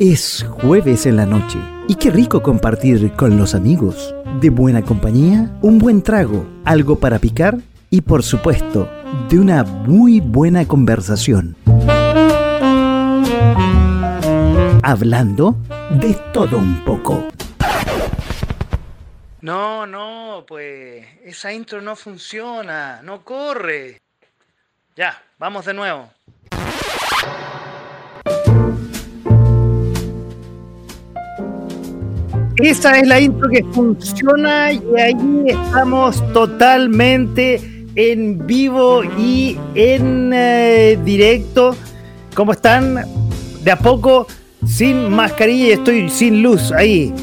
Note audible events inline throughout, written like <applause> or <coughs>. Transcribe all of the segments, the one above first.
Es jueves en la noche y qué rico compartir con los amigos. De buena compañía, un buen trago, algo para picar y por supuesto, de una muy buena conversación. Hablando de todo un poco. No, no, pues esa intro no funciona, no corre. Ya, vamos de nuevo. Esa es la intro que funciona y ahí estamos totalmente en vivo y en eh, directo. ¿Cómo están? De a poco, sin mascarilla y estoy sin luz ahí.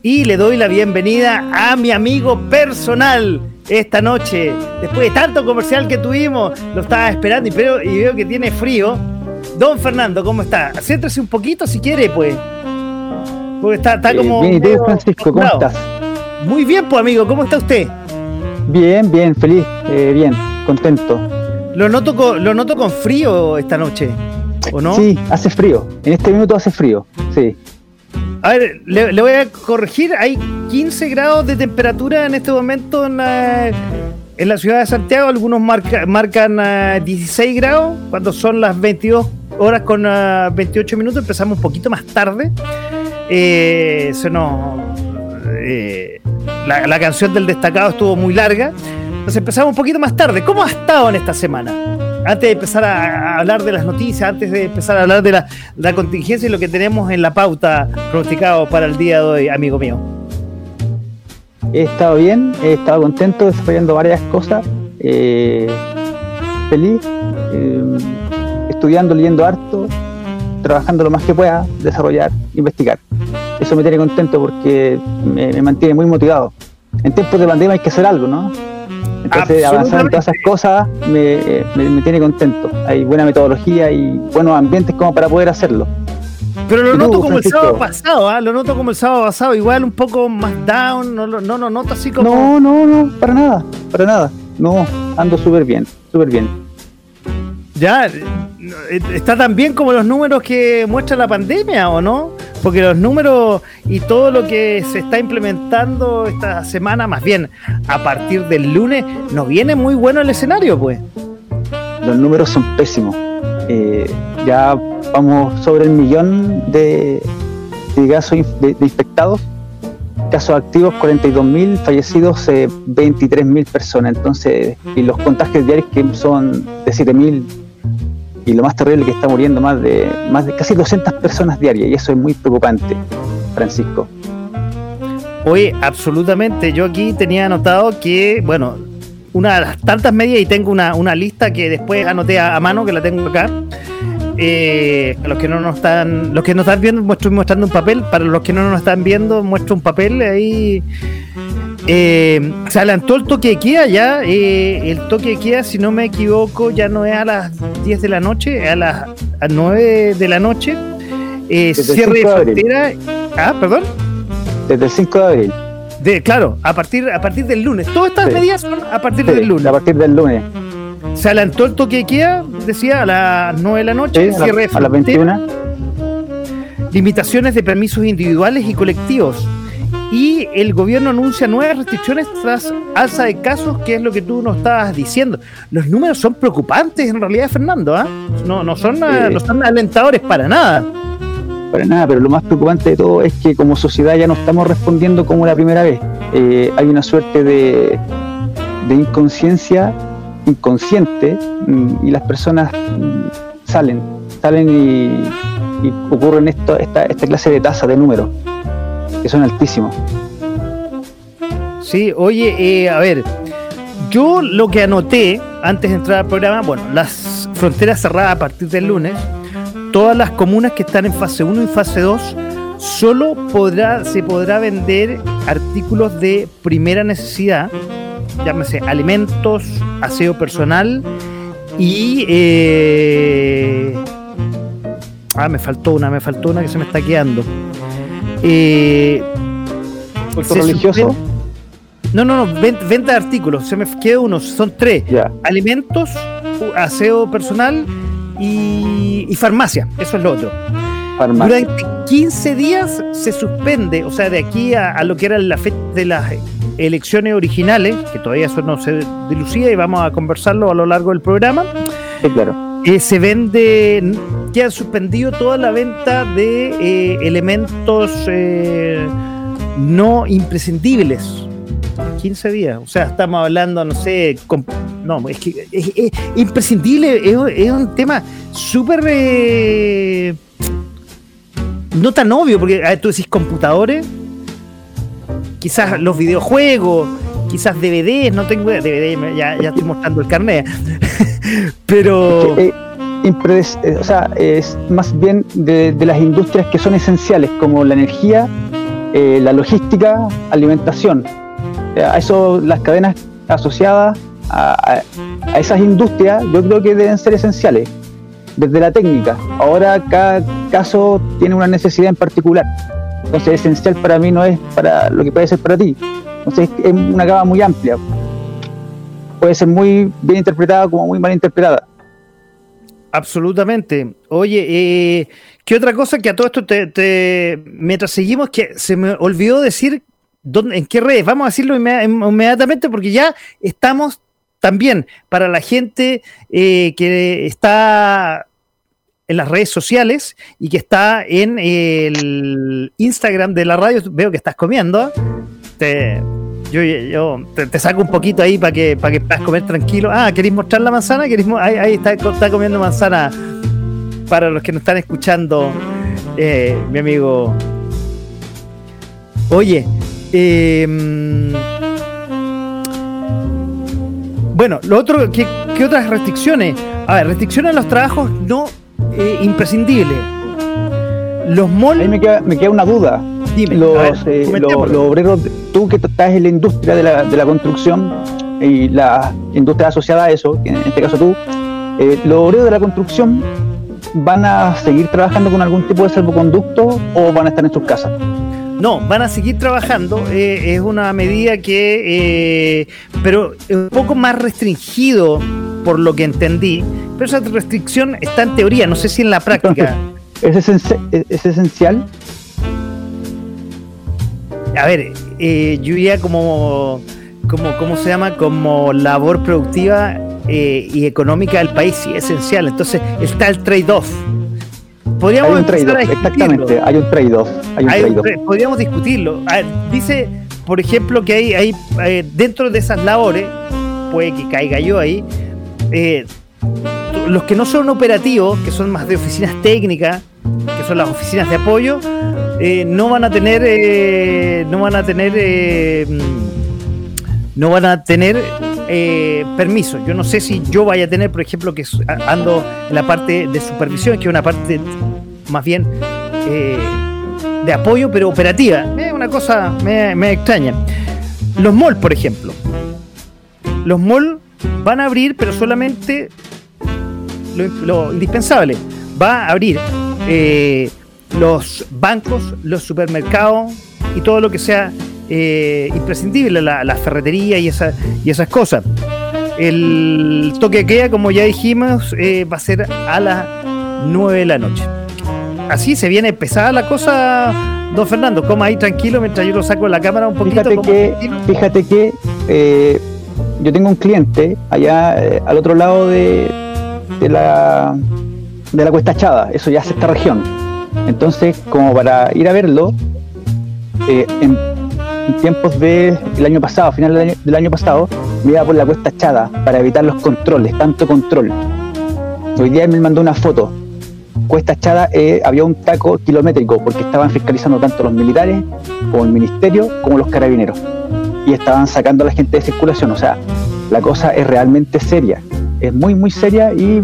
Y le doy la bienvenida a mi amigo personal esta noche. Después de tanto comercial que tuvimos, lo estaba esperando y, veo que tiene frío. Don Fernando, ¿cómo está? Siéntese un poquito si quiere, pues. Porque está, está como. bien, ¿y Francisco, cómo estás? Muy bien, pues, amigo, ¿cómo está usted? Bien, bien, feliz, eh, bien, contento. Lo noto, con, lo noto con frío esta noche, ¿o no? Sí, hace frío. En este minuto hace frío, sí. A ver, le, le voy a corregir. Hay 15 grados de temperatura en este momento en la, en la ciudad de Santiago. Algunos marca, marcan uh, 16 grados cuando son las 22 horas con uh, 28 minutos. Empezamos un poquito más tarde. Eh, se nos, eh, la, la, canción del destacado estuvo muy larga. Entonces empezamos un poquito más tarde. ¿Cómo ha estado en esta semana? Antes de empezar a, hablar de las noticias, antes de empezar a hablar de la, contingencia y lo que tenemos en la pauta pronosticado para el día de hoy, amigo mío. He estado bien, he estado contento, desarrollando varias cosas. Eh, feliz, estudiando, leyendo harto, trabajando lo más que pueda, desarrollar, investigar. Eso me tiene contento porque me, me mantiene muy motivado. En tiempos de pandemia hay que hacer algo, ¿no? Entonces avanzar en todas esas cosas me, me, me, tiene contento. Hay buena metodología y buenos ambientes como para poder hacerlo. Pero lo noto tú, como Francisco? el sábado pasado, ¿eh? lo noto como el sábado pasado, igual un poco más down, no lo no, no, noto así como... No, no, no, para nada, para nada. No, ando súper bien, súper bien. Ya, está tan bien como los números que muestra la pandemia, ¿o no? Porque los números y todo lo que se está implementando esta semana, más bien a partir del lunes, no viene muy bueno el escenario, pues. Los números son pésimos. Eh, ya vamos sobre el millón de, casos de infectados, casos activos 42.000, fallecidos eh, 23.000 personas. Entonces, y los contagios diarios que son de 7.000 y lo más terrible que está muriendo más de más de casi 200 personas diarias y eso es muy preocupante, Francisco. Oye, absolutamente. Yo aquí tenía anotado que, bueno, una de las tantas medidas y tengo una, una lista que después anoté a, mano que la tengo acá. Eh, los que no nos están, los que nos están viendo, muestro mostrando un papel. Para los que no nos están viendo, muestro un papel ahí. Eh, se adelantó el toque de queda ya. Eh, el toque de queda, si no me equivoco, ya no es a las 10 de la noche, es a las a 9 de la noche. Eh, cierre de frontera. Ah, perdón. Desde el 5 de abril. De, claro, a partir, a partir del lunes. Todas estas sí. medidas son a partir sí, del lunes. A partir del lunes. Se adelantó el toque de queda, decía, a las 9 de la noche, sí, cierre de frontera. A las 21. Limitaciones de permisos individuales y colectivos y el gobierno anuncia nuevas restricciones tras alza de casos, que es lo que tú nos estabas diciendo. Los números son preocupantes en realidad, Fernando, ¿eh? no, no, son, eh, no son alentadores para nada. Para nada, pero lo más preocupante de todo es que como sociedad ya no estamos respondiendo como la primera vez. Eh, hay una suerte de, de inconsciencia inconsciente mm, y las personas mm, salen, salen y, y ocurren esto, esta, esta clase de tasa de números que son altísimos. Sí, oye, eh, a ver, yo lo que anoté antes de entrar al programa, bueno, las fronteras cerradas a partir del lunes, todas las comunas que están en fase 1 y fase 2, solo podrá, se podrá vender artículos de primera necesidad llámese alimentos, aseo personal y... eh, ah, me faltó una, me faltó una que se me está quedando. Eh, ¿Culto se religioso? suspende- No, no, no, ven- venta de artículos, se me queda uno, son tres. Alimentos, aseo personal y, y farmacia, eso es lo otro. Farmacia. Durante 15 días se suspende, o sea, de aquí a, a lo que era la fecha de las elecciones originales, que todavía eso no se dilucía y vamos a conversarlo a lo largo del programa, Sí, claro. eh, se vende, queda suspendido toda la venta de eh, elementos eh, no imprescindibles. 15 días, o sea, estamos hablando, no sé, no, es que es, es imprescindible, es, un tema súper... eh, no tan obvio, porque ver, tú decís computadores, quizás los videojuegos, quizás DVDs, no tengo idea, DVD, me- ya, ya estoy mostrando el carnet, <laughs> pero... Eh, o sea, es más bien de, las industrias que son esenciales, como la energía, eh, la logística, alimentación. Eh, A eso, las cadenas asociadas a- a esas industrias, yo creo que deben ser esenciales, desde la técnica. Ahora, cada caso tiene una necesidad en particular. Entonces, esencial para mí no es para lo que puede ser para ti. Entonces, es una gama muy amplia. Puede ser muy bien interpretada como muy mal interpretada. Absolutamente. Oye, eh, ¿qué otra cosa que a todo esto te, mientras seguimos que se me olvidó decir dónde, en qué redes? Vamos a decirlo inme- inmediatamente porque ya estamos también para la gente eh, que está en las redes sociales y que está en el Instagram de la radio. Veo que estás comiendo. Te, yo, yo te, saco un poquito ahí para que, para que puedas comer tranquilo. Ah, ¿queréis mostrar la manzana? ¿Queréis ahí, ahí está, está comiendo manzana para los que nos están escuchando, eh, mi amigo. Oye, eh, bueno, lo otro, ¿qué, qué otras restricciones? A ver, restricciones a los trabajos no eh, imprescindibles. Los malls. Ahí me queda, me queda una duda. Dime, Los, ver, eh, los- los obreros, tú que estás en la industria de la, de la construcción y la industria asociada a eso, en este caso tú, eh, los obreros de la construcción van a seguir trabajando con algún tipo de salvoconducto o van a estar en sus casas. No, van a seguir trabajando. eh, es una medida que, eh, pero es un poco más restringido por lo que entendí. Pero esa restricción está en teoría, no sé si en la práctica. ¿Es, esenci- es- es esencial? A ver, eh, yo diría como, como, ¿cómo se llama? Como labor productiva eh, y económica del país, sí, esencial. Entonces está el trade-off. Podríamos Hay un trade-off, exactamente, hay un trade-off. Tre- podríamos discutirlo. Ver, dice, por ejemplo, que hay, hay eh, dentro de esas labores, puede que caiga yo ahí, eh, los que no son operativos, que son más de oficinas técnicas, que son las oficinas de apoyo, eh, no van a tener, eh, no van a tener, eh, no van a tener permiso. Yo no sé si yo vaya a tener, por ejemplo, que ando en la parte de supervisión, que es una parte más bien de apoyo, pero operativa. Es una cosa me, me extraña. Los malls, por ejemplo. Los malls van a abrir, pero solamente lo indispensable. Va a abrir eh, los bancos, los supermercados y todo lo que sea eh, imprescindible, la, la ferretería y, esa, y esas cosas. El toque de queda, como ya dijimos, eh, va a ser a las 9 de la noche. Así se viene pesada la cosa, don Fernando. Coma ahí tranquilo mientras yo lo saco de la cámara un poquito. Fíjate que, fíjate que eh, yo tengo un cliente allá al otro lado de, de la de la Cuesta Chada, eso ya es esta región. Entonces, como para ir a verlo, eh, en, en tiempos del año pasado, a final del año, del año pasado, me iba por la Cuesta Chada para evitar los controles, tanto control. Hoy día me mandó una foto. Cuesta Chada eh, había un taco kilométrico porque estaban fiscalizando tanto los militares como el ministerio como los carabineros y estaban sacando a la gente de circulación. O sea, la cosa es realmente seria, es muy, muy seria y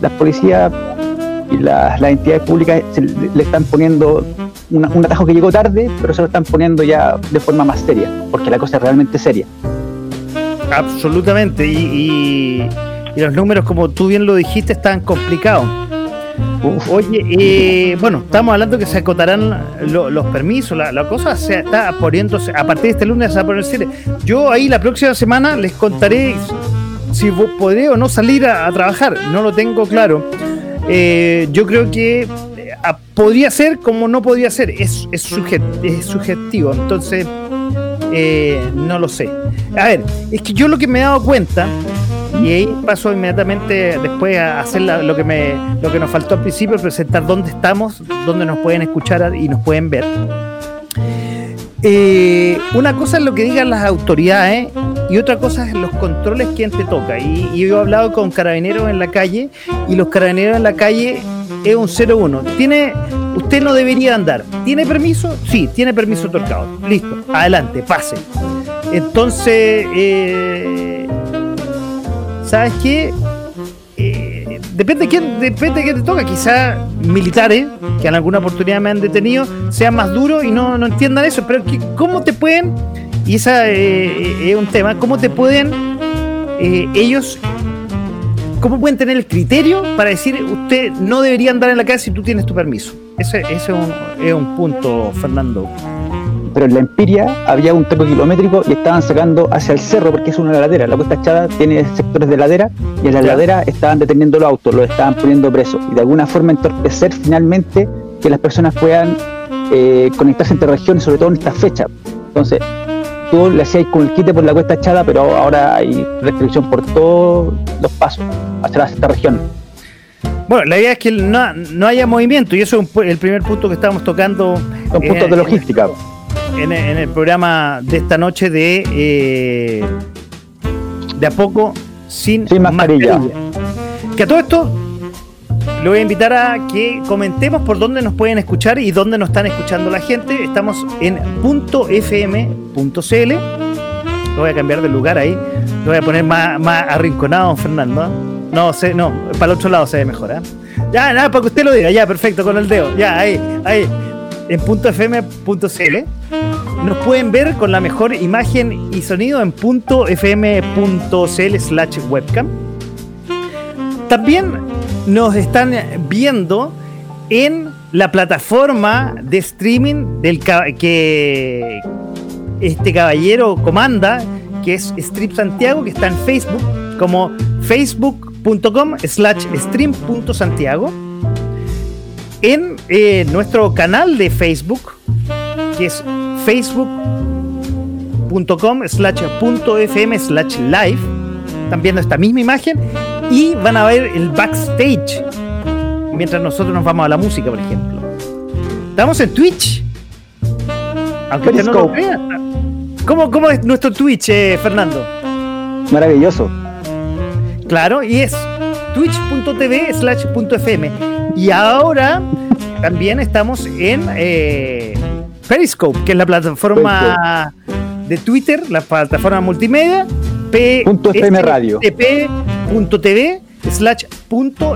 las policías y las, las entidades públicas se le, están poniendo una- un atajo que llegó tarde, pero se lo están poniendo ya de forma más seria, porque la cosa es realmente seria. Absolutamente. Y, y, los números, como tú bien lo dijiste, están complicados. Oye, eh, bueno, estamos hablando que se acotarán los permisos, la, cosa se está poniéndose, a partir de este lunes se va a poner serio. Yo ahí la próxima semana les contaré si podré o no salir a, trabajar, no lo tengo claro. Eh, yo creo que eh, podría ser como no podría ser, es, es, subjetivo, entonces no lo sé. A ver, es que yo lo que me he dado cuenta y ahí paso inmediatamente después a hacer lo, que me, lo que nos faltó al principio, presentar dónde estamos, dónde nos pueden escuchar y nos pueden ver. Eh, una cosa es lo que digan las autoridades y otra cosa es los controles quien te toca. Y, yo he hablado con carabineros en la calle y los carabineros en la calle es un 01. Tiene, usted no debería andar. ¿Tiene permiso? Sí, tiene permiso otorgado. Listo, adelante, pase. Entonces, eh, ¿sabes qué? Eh, depende de quién, depende de te toca. Quizá militares que en alguna oportunidad me han detenido sean más duros y no, entiendan eso. Pero ¿cómo te pueden? Y esa eh, es un tema. ¿Cómo te pueden eh, ellos? ¿Cómo pueden tener el criterio para decir usted no debería andar en la calle si tú tienes tu permiso? Ese, ese es un punto, Fernando pero en la empiria había un toque kilométrico y estaban sacando hacia el cerro porque es una ladera. La Cuesta Echada tiene sectores de ladera y en la ladera estaban deteniendo los autos, los estaban poniendo presos y de alguna forma entorpecer finalmente que las personas puedan eh, conectarse entre regiones, sobre todo en esta fecha. Entonces, tú le hacías con el quite por la Cuesta Echada, pero ahora hay restricción por todos los pasos hacia esta región. Bueno, la idea es que no, haya movimiento y eso es el primer punto que estamos tocando. Son puntos de logística en, el programa de esta noche de eh, de a poco sin, mascarilla. Que a todo esto le voy a invitar a que comentemos por dónde nos pueden escuchar y dónde nos están escuchando la gente. Estamos en .fm.cl. Lo voy a cambiar de lugar ahí. Lo voy a poner más, más arrinconado, Fernando. No, sé, no, para el otro lado se ve mejor, ¿eh? Ya, nada, para que usted lo diga, ya, perfecto, con el dedo. Ya, ahí, ahí en .fm.cl. Nos pueden ver con la mejor imagen y sonido en .fm.cl slash webcam. También nos están viendo en la plataforma de streaming del que este caballero comanda, que es Strip Santiago, que está en Facebook como facebook.com slash stream.santiago en eh, nuestro canal de Facebook, que es facebook.com slash fm slash live. Están viendo esta misma imagen y van a ver el backstage mientras nosotros nos vamos a la música, por ejemplo. Estamos en Twitch. Aunque usted no lo crea. ¿Cómo, ¿Cómo, es nuestro Twitch, eh, Fernando? Maravilloso. Claro, y es twitch.tv slash .fm. Y ahora también estamos en eh, Periscope, que es la plataforma de Twitter, la plataforma multimedia. .fm radio. .tv slash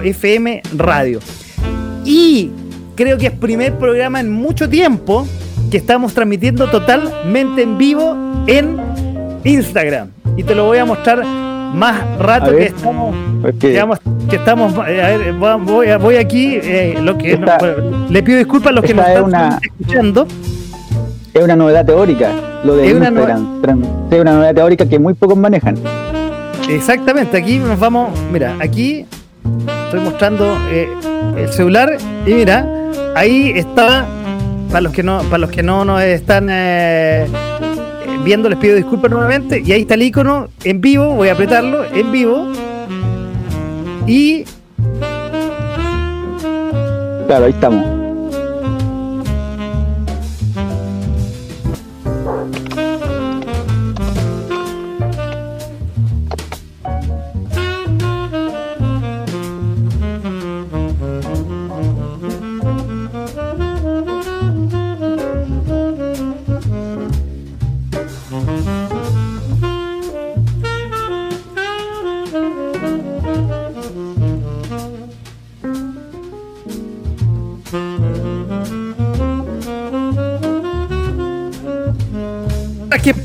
.fm radio. Y creo que es primer programa en mucho tiempo que estamos transmitiendo totalmente en vivo en Instagram. Y te lo voy a mostrar más rato que estamos, que estamos, eh, a ver, voy, voy aquí, eh, lo que le pido disculpas a los que nos están escuchando. Es una novedad teórica, lo de Instagram. es una novedad teórica que muy pocos manejan. Exactamente, aquí nos vamos, mira, aquí estoy mostrando eh, el celular y mira, ahí está, para los que no, para los que no nos están viendo, les pido disculpas nuevamente. Y ahí está el icono en vivo. Voy a apretarlo en vivo. Y. Claro, ahí estamos.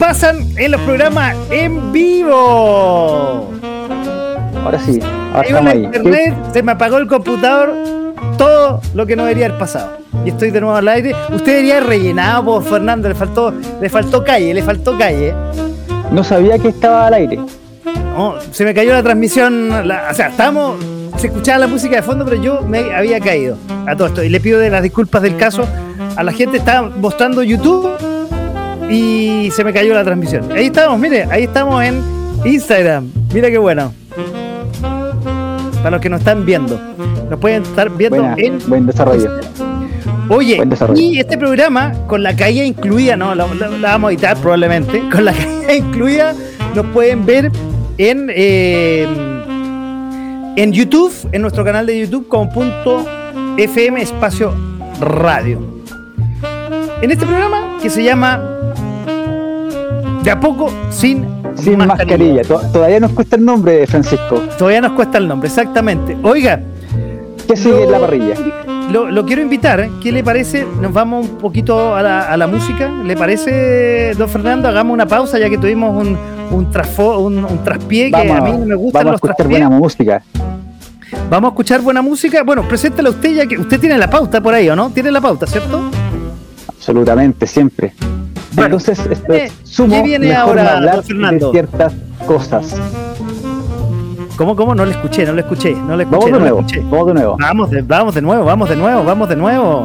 Pasan en los programas en vivo. Ahora sí, ahora estamos ahí. internet, se me apagó el computador, todo lo que no debería haber pasado. Y estoy de nuevo al aire. Usted debería haber rellenado, por Fernando, le faltó, le faltó calle, le faltó calle. No sabía que estaba al aire. No, se me cayó la transmisión, la- o sea, estábamos, se escuchaba la música de fondo, pero yo me había caído a todo esto. Y le pido de las disculpas del caso a la gente, estaba mostrando YouTube y se me cayó la transmisión. Ahí estamos, mire, ahí estamos en Instagram. Mira qué bueno. Para los que nos están viendo, nos pueden estar viendo Buena, en buen desarrollo. Oye, Buen desarrollo. y este programa, con la caída incluida, no, la, la- la vamos a editar probablemente, con la <laughs> caída incluida, nos pueden ver en, eh, en YouTube, en nuestro canal de YouTube, como punto FM espacio radio. En este programa que se llama De a poco sin, Sin mascarilla. To- Todavía nos cuesta el nombre, Francisco. Todavía nos cuesta el nombre, exactamente. Oiga, ¿Qué sigue en la parrilla? Lo, lo quiero invitar, ¿eh? ¿qué le parece? Nos vamos un poquito a la, a la música. ¿Le parece, don Fernando? Hagamos una pausa ya que tuvimos un, un, trasfo- un, un traspié que a mí no me gustan vamos a escuchar buena música. Vamos a escuchar buena música. Bueno, preséntela usted ya que usted tiene la pauta por ahí, ¿o no? Tiene la pauta, ¿cierto? Absolutamente, siempre. Bueno, Entonces, esto eh, sumo ¿qué viene mejor ahora, hablar Fernando? de ciertas cosas. ¿Cómo, cómo? No le escuché, no le escuché, no le Vamos escuché, de no le nuevo, escuché. vamos de nuevo. Vamos de, vamos de nuevo, vamos de nuevo, vamos de nuevo.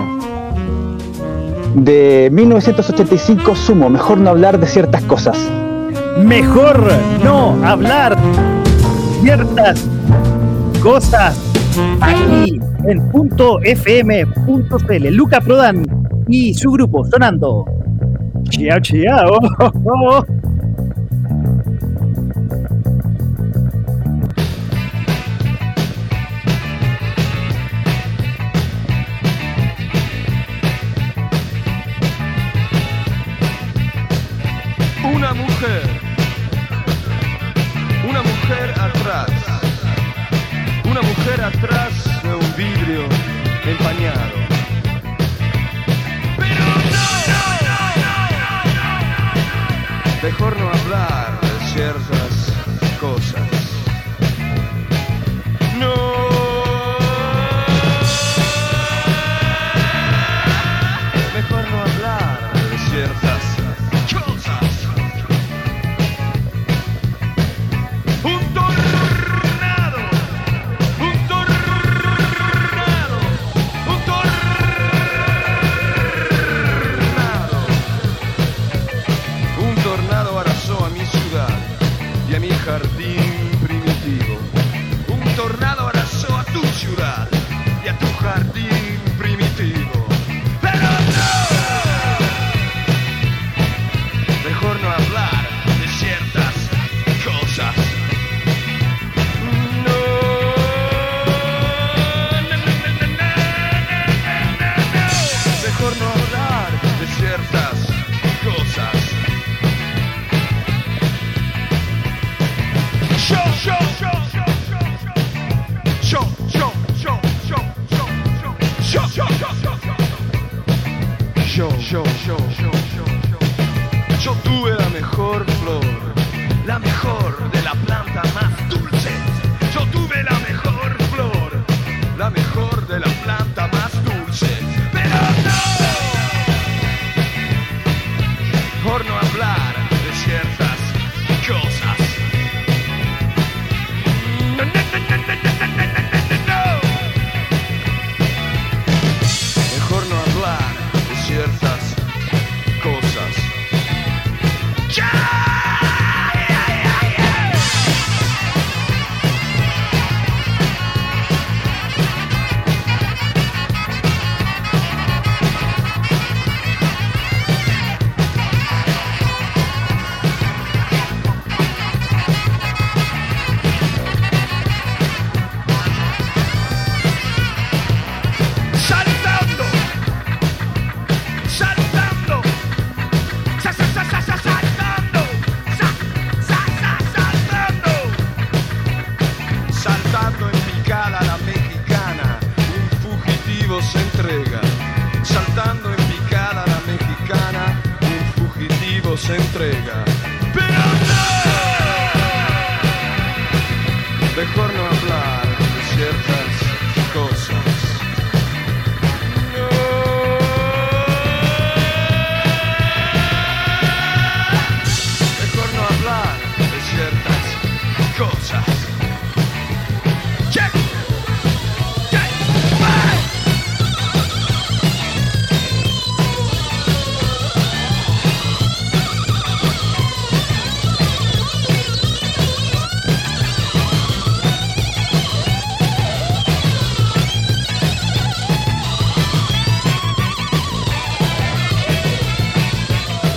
De 1985, sumo, mejor no hablar de ciertas cosas. Mejor no hablar ciertas cosas aquí en punto fm.cl. Luca Prodan y su grupo sonando. Tia, tia!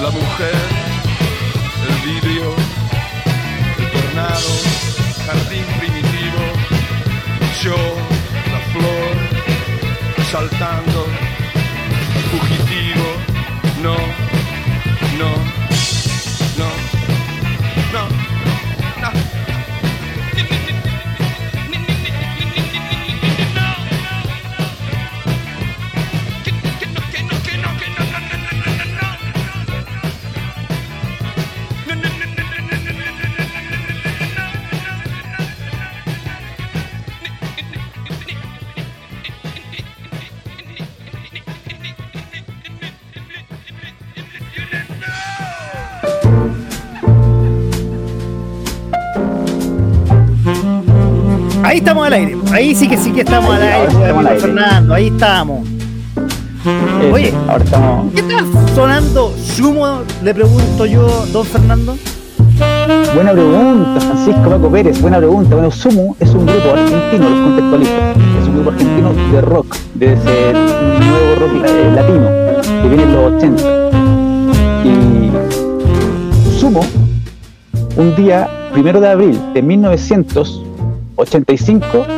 La mujer, el vidrio, el tornado, jardín primitivo, yo, la flor, saltando, Ahí sí que sí que estamos al aire. estamos aire. Fernando, ahí estamos. Oye. ahora estamos. ¿Qué está sonando sumo? Le pregunto yo, don Fernando. Buena pregunta, Francisco Paco Pérez, buena pregunta. Bueno, Sumo es un grupo argentino, los contextualizo. Es un grupo argentino de rock, de ese nuevo rock eh, latino, que viene en los 80. Y Sumo, un día, primero de abril de 1985,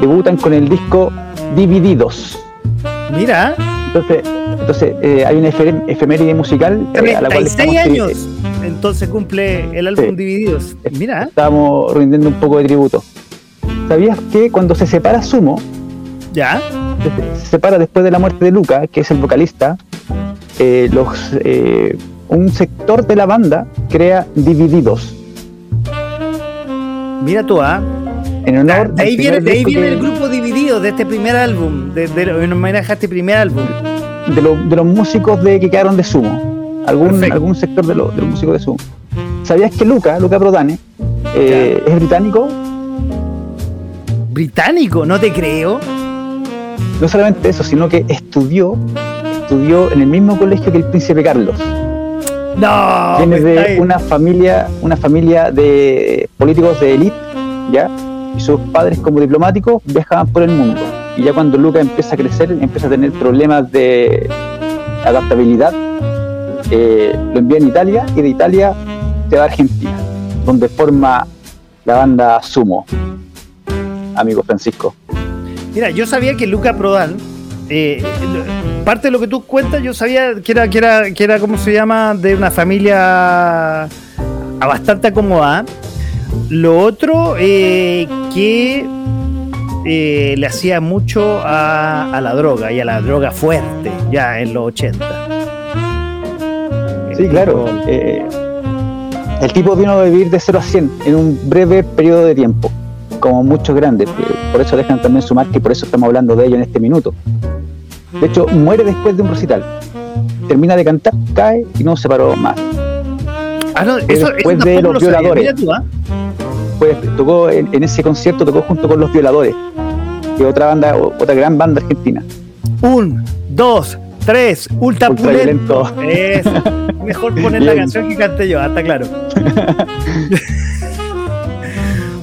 debutan con el disco Divididos. Mira, Entonces, entonces eh, hay una efe- efeméride musical eh, a la cual 36 estamos, años. Entonces cumple el álbum Sí. Divididos. Mira, estamos rindiendo un poco de tributo. ¿Sabías que cuando se separa Sumo, ya. se, se separa después de la muerte de Luca, que es el vocalista, eh, los, eh, un sector de la banda crea Divididos, Mira tú, ¿ah? En honor De ahí al viene, primer de ahí viene que- el grupo dividido de este primer álbum, de, de, en homenaje a este primer álbum. de, lo- de los músicos de, que quedaron de Sumo, algún, Perfecto. algún sector de, lo- de los músicos de Sumo. ¿Sabías que Luca, Luca Prodane, eh, es británico? Británico, no te creo. No solamente eso, sino que estudió, estudió en el mismo colegio que el príncipe Carlos. No, Viene está de una familia, una familia de políticos de élite, ¿ya? Y sus padres como diplomáticos viajaban por el mundo. Y ya cuando Luca empieza a crecer, empieza a tener problemas de adaptabilidad, eh, lo envía en Italia y de Italia se va a Argentina, donde forma la banda Sumo, amigo Francisco. Mira, yo sabía que Luca Prodan, eh, parte de lo que tú cuentas, yo sabía que era, que era, que era, ¿cómo se llama? De una familia a bastante acomodada. Lo otro, eh, que eh, le hacía mucho a, la droga y a la droga fuerte, ya en los 80. Sí, claro. eh, el tipo vino a vivir de 0 a 100 en un breve periodo de tiempo, como muchos grandes. eh, Por eso dejan también su marca y por eso estamos hablando de ello en este minuto. De hecho, muere después de un recital. Termina de cantar, cae y no se paró más. Ah, no, eso, después de los violadores. Tú, ¿ah? Pues tocó en, en ese concierto, tocó junto con Los Violadores, que otra banda, otra gran banda argentina. Un, dos, tres, ultra pulento. Es mejor poner la canción que cante yo, hasta claro. <laughs>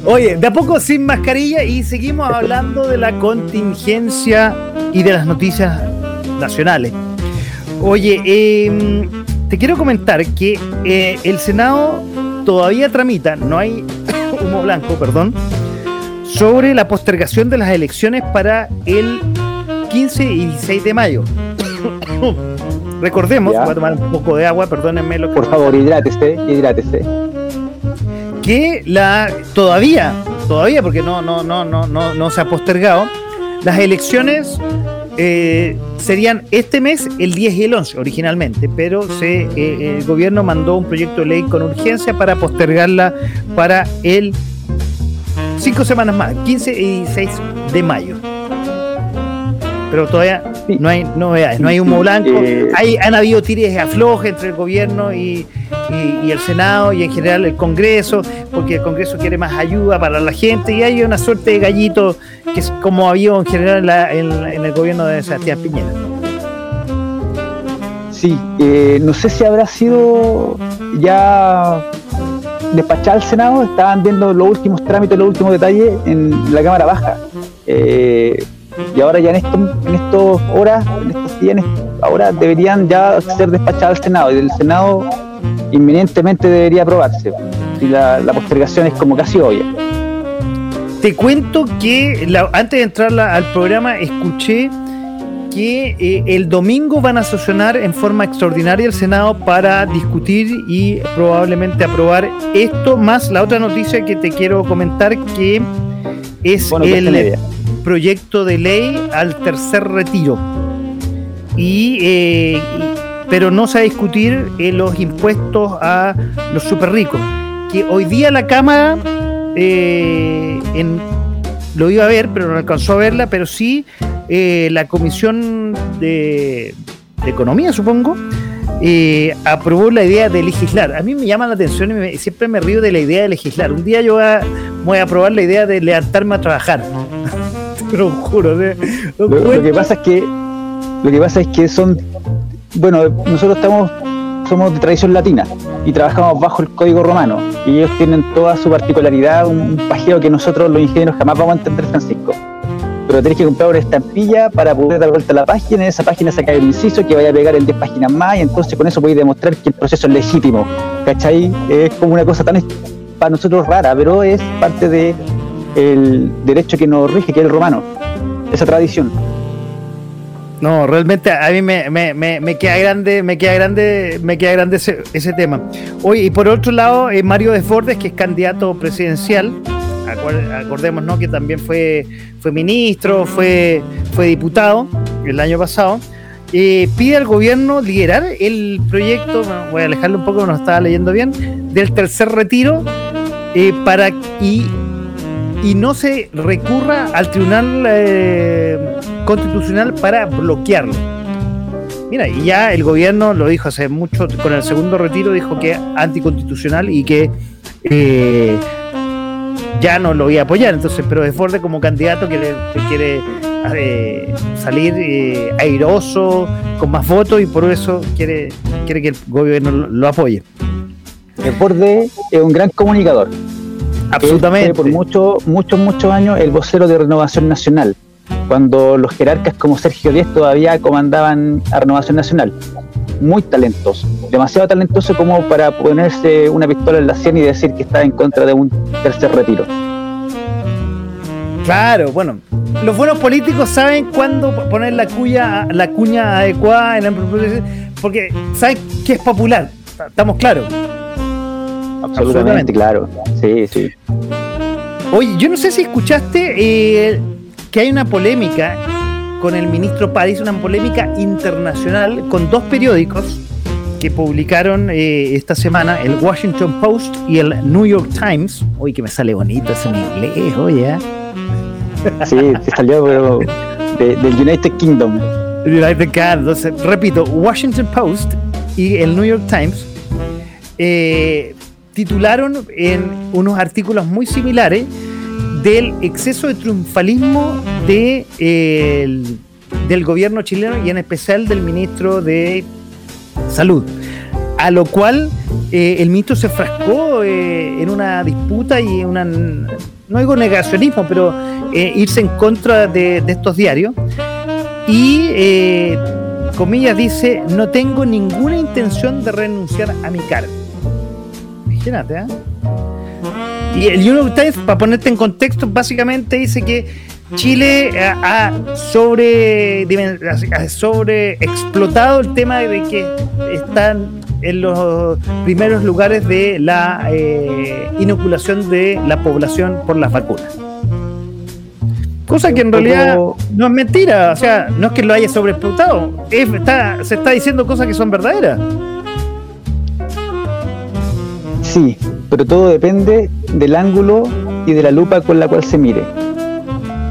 Oye, de a poco sin mascarilla y seguimos hablando de la contingencia y de las noticias nacionales. Oye, eh, te quiero comentar que eh, el Senado todavía tramita, no hay <laughs> humo blanco, perdón, sobre la postergación de las elecciones para el 15 y 16 de mayo. <coughs> Recordemos, Ya. voy a tomar un poco de agua, perdónenme lo que Por favor, hidrátese, hidrátese. que la todavía, todavía porque no no no no no no se ha postergado, las elecciones eh, serían este mes el 10 y el 11 originalmente, pero eh, el gobierno mandó un proyecto de ley con urgencia para postergarla para el cinco semanas más, 15 y 16 de mayo. Pero todavía no hay novedades, no hay humo blanco. eh, hay, han habido tires de afloje entre el gobierno y, y- y el Senado y en general el Congreso, porque el Congreso quiere más ayuda para la gente y hay una suerte de gallito que es como había en general en, la- en- en el gobierno de Sebastián Piñera. Sí, eh, no sé si habrá sido ya despachada al Senado, estaban viendo los últimos trámites, los últimos detalles en la Cámara Baja. Eh, y ahora ya en estos en estos horas, en estos días, ahora deberían ya ser despachadas al Senado y del Senado inminentemente debería aprobarse. Si la, la postergación es como casi obvia. Te cuento que la- antes de entrar la- al programa escuché que eh, el domingo van a sesionar en forma extraordinaria el Senado para discutir y probablemente aprobar esto, más la otra noticia que te quiero comentar que es Bueno, el. Proyecto de ley al tercer retiro. Y, eh, pero no se va a discutir eh, los impuestos a los super ricos. Que hoy día la Cámara eh, en- lo iba a ver, pero no alcanzó a verla, pero sí eh, la Comisión de, de Economía, supongo, eh, aprobó la idea de legislar. A mí me llama la atención y me- siempre me río de la idea de legislar. Un día yo voy a, voy a aprobar la idea de levantarme a trabajar. Te lo juro. Lo Lo, lo cuento. que pasa es que lo que pasa es que son bueno nosotros estamos somos de tradición latina y trabajamos bajo el código romano y ellos tienen toda su particularidad un, un pajeo que nosotros los ingenieros jamás vamos a entender Francisco pero tenés que comprar una estampilla para poder dar vuelta a la página en esa página sacar el inciso que vaya a pegar en 10 páginas más y entonces con eso podéis demostrar que el proceso es legítimo ¿cachai? es como una cosa tan para nosotros rara pero es parte de el derecho que nos rige que es el romano esa tradición No, realmente a mí me, me- me- queda grande, me queda grande, me queda grande ese, tema. Oye, y por otro lado, eh, Mario Desbordes, que es candidato presidencial, acordémonos que también fue, fue ministro, fue, fue diputado el año pasado, eh, pide al gobierno liderar el proyecto, voy a alejarlo un poco, no estaba leyendo bien, del tercer retiro eh, para y, y no se recurra al Tribunal eh, Constitucional para bloquearlo. Mira, y ya el gobierno lo dijo hace mucho, con el segundo retiro dijo que es anticonstitucional y que eh, ya no lo iba a apoyar. Entonces, pero Desbordes como candidato quiere, quiere eh, salir airoso, con más votos y por eso quiere, quiere que el gobierno lo, apoye. El borde es un gran comunicador. Absolutamente. Fue por muchos, muchos, muchos años el vocero de Renovación Nacional, cuando los jerarcas como Sergio Díez todavía comandaban a Renovación Nacional. Muy talentoso, demasiado talentoso como para ponerse una pistola en la sien y decir que está en contra de un tercer retiro. Claro, bueno, los buenos políticos saben cuándo poner la cuña, la cuña adecuada en el porque saben que es popular. Estamos claros. Absolutamente, claro. Sí, sí. Oye, yo no sé si escuchaste eh, que hay una polémica con el ministro París, una polémica internacional con dos periódicos que publicaron eh, esta semana, el Washington Post y el New York Times. Uy, que me sale bonito ese en inglés, oye. Sí, se salió pero, de- del United Kingdom. United Kingdom. Entonces, repito, Washington Post y el New York Times eh, titularon en unos artículos muy similares del exceso de triunfalismo de, el- del gobierno chileno y en especial del ministro de Salud. A lo cual eh, el ministro se frascó eh, en una disputa y una, no digo negacionismo, pero eh, irse en contra de, estos diarios. Y, comillas, dice, no tengo ninguna intención de renunciar a mi cargo. Imagínate, ¿eh? Y el New York Times, para ponerte en contexto, básicamente dice que Chile ha sobre, ha sobre explotado el tema de que están en los primeros lugares de la eh, inoculación de la población por las vacunas. Cosa que en realidad no es mentira, o sea, no es que lo haya sobreexplotado, está, se está diciendo cosas que son verdaderas. Sí, pero todo depende del ángulo y de la lupa con la cual se mire.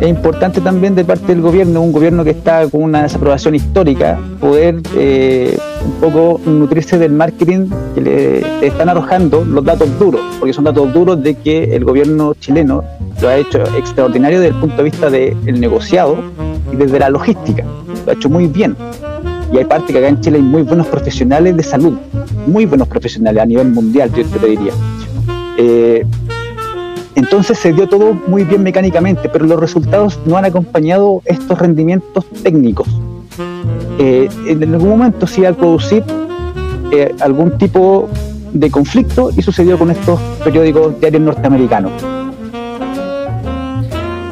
Es importante también de parte del gobierno, un gobierno que está con una desaprobación histórica, poder eh, un poco nutrirse del marketing que le están arrojando los datos duros, porque son datos duros de que el gobierno chileno lo ha hecho extraordinario desde el punto de vista del negociado y desde la logística. Lo ha hecho muy bien. Y hay parte que acá en Chile hay muy buenos profesionales de salud, muy buenos profesionales a nivel mundial, yo te diría. Eh, entonces se dio todo muy bien mecánicamente, pero los resultados no han acompañado estos rendimientos técnicos. Eh, en algún momento se iba a producir eh, algún tipo de conflicto y sucedió con estos periódicos diarios norteamericanos.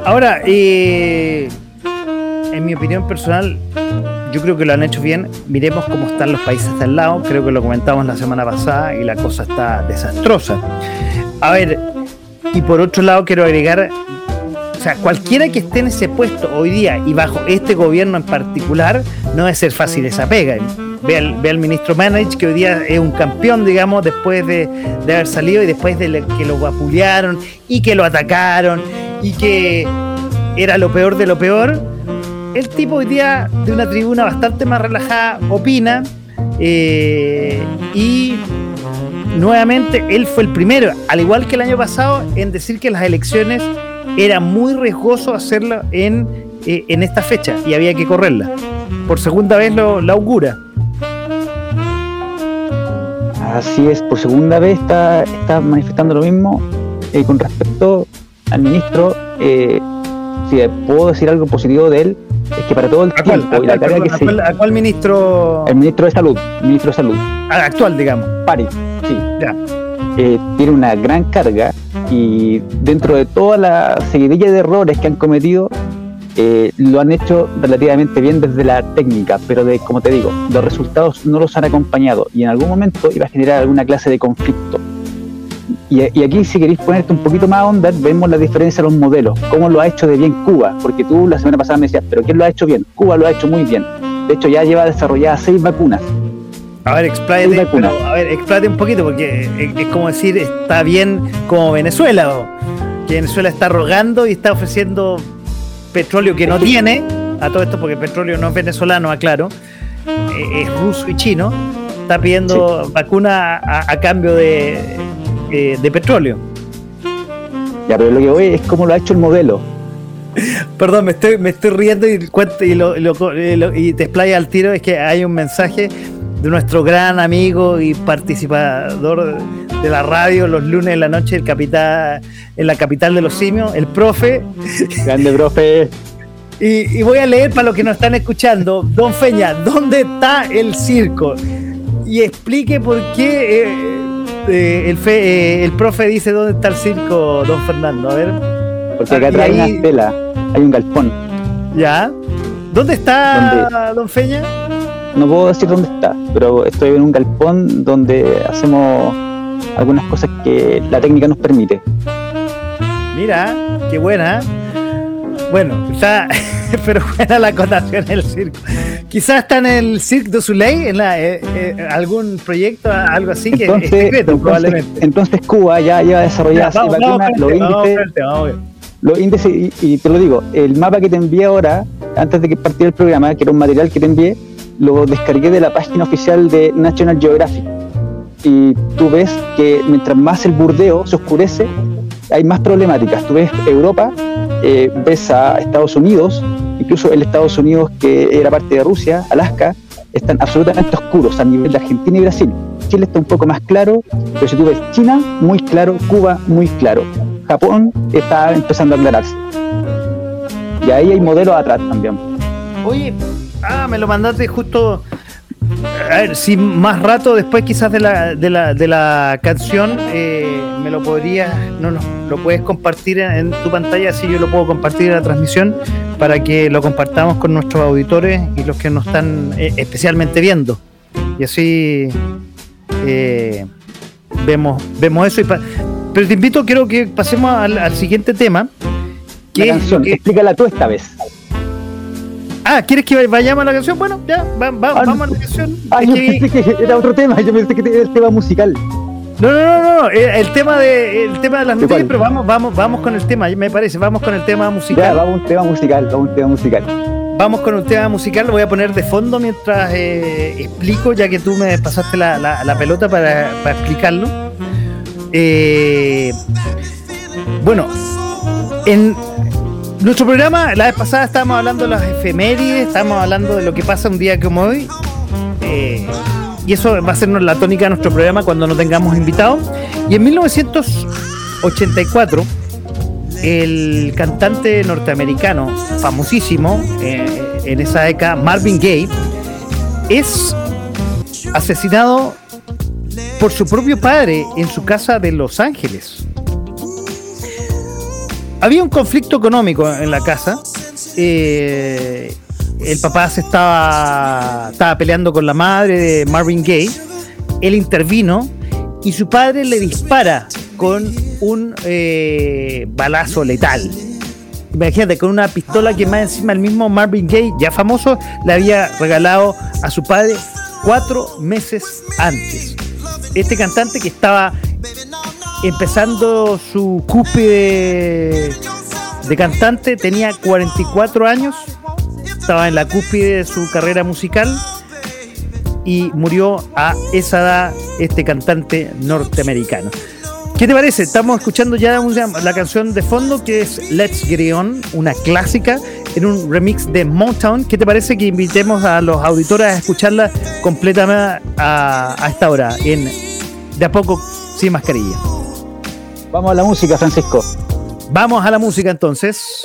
Ahora, en mi opinión personal, yo creo que lo han hecho bien. Miremos cómo están los países de al lado. Creo que lo comentamos la semana pasada y la cosa está desastrosa. A ver, y por otro lado quiero agregar, o sea, cualquiera que esté en ese puesto hoy día y bajo este gobierno en particular, no debe ser fácil esa pega. Ve al, ministro Manage, que hoy día es un campeón, digamos, después de, haber salido y después de que lo vapulearon y que lo atacaron y que era lo peor de lo peor. El tipo hoy día, de una tribuna bastante más relajada, opina eh, y nuevamente él fue el primero, al igual que el año pasado, en decir que las elecciones era muy riesgoso hacerlo en, eh, en esta fecha y había que correrla. Por segunda vez lo, la augura. Así es, por segunda vez está, está manifestando lo mismo. Eh, con respecto al ministro, eh, si puedo decir algo positivo de él, es que para todo el tiempo y la carga que se... ¿A cuál ministro? El ministro de Salud, ministro de Salud. Ah, actual, digamos. Pari, sí. Ya. Eh, tiene una gran carga y dentro de toda la seguidilla de errores que han cometido, eh, lo han hecho relativamente bien desde la técnica, pero de, como te digo, los resultados no los han acompañado y en algún momento iba a generar alguna clase de conflicto. Y, aquí, si queréis ponerte un poquito más onda, vemos la diferencia de los modelos, cómo lo ha hecho de bien Cuba, porque tú la semana pasada me decías, pero ¿quién lo ha hecho bien? Cuba lo ha hecho muy bien. De hecho, ya lleva desarrolladas seis vacunas. A ver, expláyate, a ver, un poquito, porque es, como decir, está bien como Venezuela, o que Venezuela está rogando y está ofreciendo petróleo que no tiene, a todo esto porque el petróleo no es venezolano, aclaro, eh, es ruso y chino, está pidiendo vacuna a cambio de eh, de petróleo. Ya, pero lo que voy es cómo lo ha hecho el modelo. Perdón, me estoy, me estoy riendo y, y, lo, y te explaya al tiro. Es que hay un mensaje de nuestro gran amigo y participador de la radio los lunes en la noche el capital, en la capital de los simios, el profe. Grande profe. <laughs> Y, voy a leer para los que nos están escuchando. Don Feña, ¿dónde está el circo? Y explique por qué eh, eh, el, fe, eh, el profe dice dónde está el circo, don Fernando. A ver. Porque acá atrás hay una estela, hay un galpón. ¿Ya? ¿Dónde está don Feña? No puedo decir dónde está, pero estoy en un galpón donde hacemos algunas cosas que la técnica nos permite. Mira, qué buena. Bueno, está, <laughs> pero buena la acotación el circo. Quizás está en el Cirque du Soleil, en la, eh, eh, algún proyecto, algo así que es secreto, probablemente. Entonces Cuba ya lleva desarrollado los índices, y, te lo digo, el mapa que te envié ahora, antes de que partiera el programa, que era un material que te envié, lo descargué de la página oficial de National Geographic. Y tú ves que mientras más el burdeo se oscurece, hay más problemáticas. Tú ves Europa, eh, ves a Estados Unidos, incluso el Estados Unidos que era parte de Rusia, Alaska, están absolutamente oscuros a nivel de Argentina y Brasil. Chile está un poco más claro, pero si tú ves China, muy claro, Cuba, muy claro. Japón está empezando a aclararse. Y ahí hay modelos atrás también. Oye, ah, me lo mandaste justo a ver, si más rato después quizás de la, de la, de la canción eh, me lo podrías, no, no, lo puedes compartir en, tu pantalla, así yo lo puedo compartir en la transmisión para que lo compartamos con nuestros auditores y los que nos están eh, especialmente viendo. Y así eh, vemos, vemos eso. pero te invito, quiero que pasemos al, siguiente tema, ¿Qué la canción. que- Explícala tú esta vez. Ah, ¿quieres que vayamos a la canción? Bueno, ya, va- va- Ah, vamos a la canción. Ah, Es yo que- pensé que era otro tema, yo pensé que era el tema musical. No, no, no, no, eh, el tema de el tema de las ¿De noticias, pero vamos, vamos, vamos con el tema, me parece, vamos con el tema Ya, musical. vamos un tema musical, vamos un tema musical. Vamos con un tema musical, lo voy a poner de fondo mientras eh, explico, ya que tú me pasaste la, la- la pelota para, para explicarlo. Eh, bueno, en nuestro programa, la vez pasada estábamos hablando de las efemérides, estábamos hablando de lo que pasa un día como hoy. eh, y eso va a ser la tónica de nuestro programa cuando no tengamos invitados. Y en 1984, el cantante norteamericano famosísimo eh, en esa década, Marvin Gaye, es asesinado por su propio padre en su casa de Los Ángeles. Había un conflicto económico en la casa. eh, el papá se estaba, estaba peleando con la madre de Marvin Gaye. Él intervino y su padre le dispara con un eh, balazo letal. Imagínate, con una pistola que más encima el mismo Marvin Gaye, ya famoso, le había regalado a su padre cuatro meses antes. Este cantante que estaba empezando su cúspide de cantante, tenía 44 años, estaba en la cúspide de su carrera musical y murió a esa edad este cantante norteamericano. ¿Qué te parece? Estamos escuchando ya una- la canción de fondo que es Let's Get On, una clásica en un remix de Motown. ¿Qué te parece que invitemos a los auditores a escucharla completamente a, a esta hora en De a poco sin mascarilla? Vamos a la música, Francisco. Vamos a la música entonces.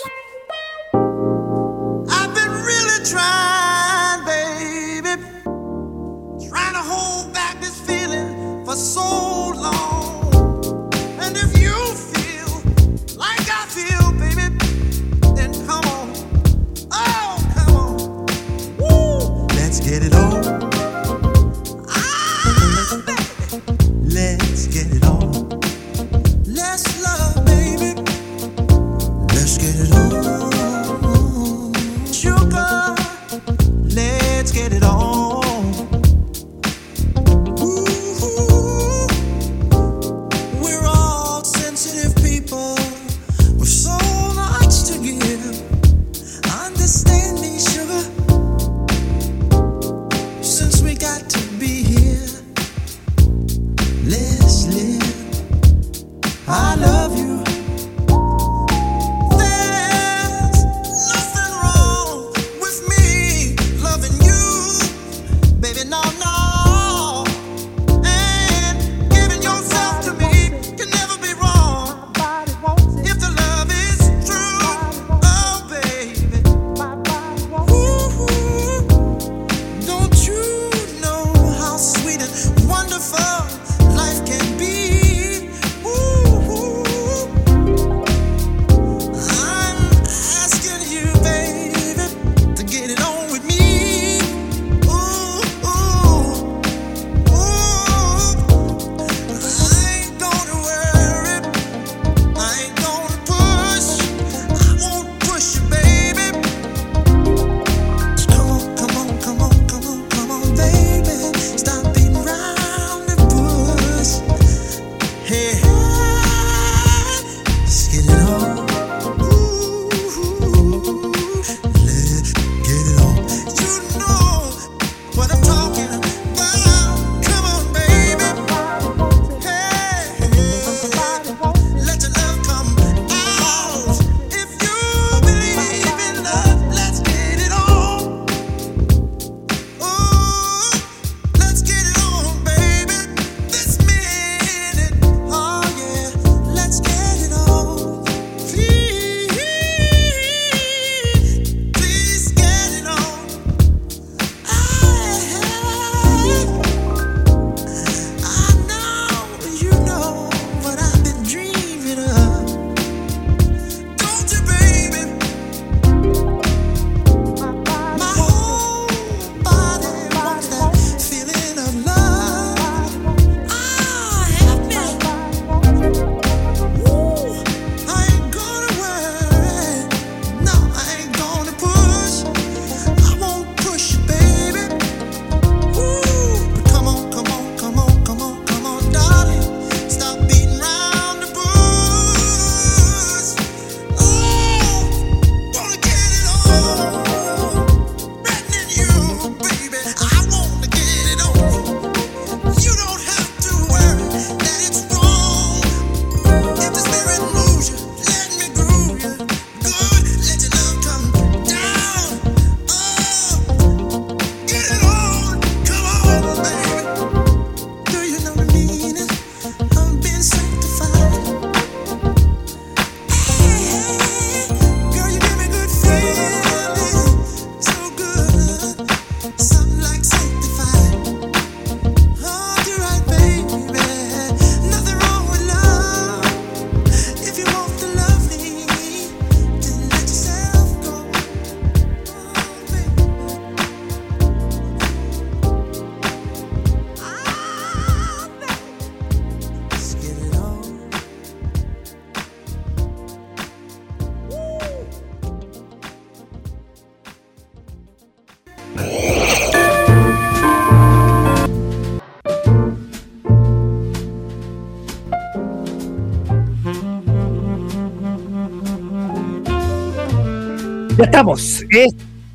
Estamos,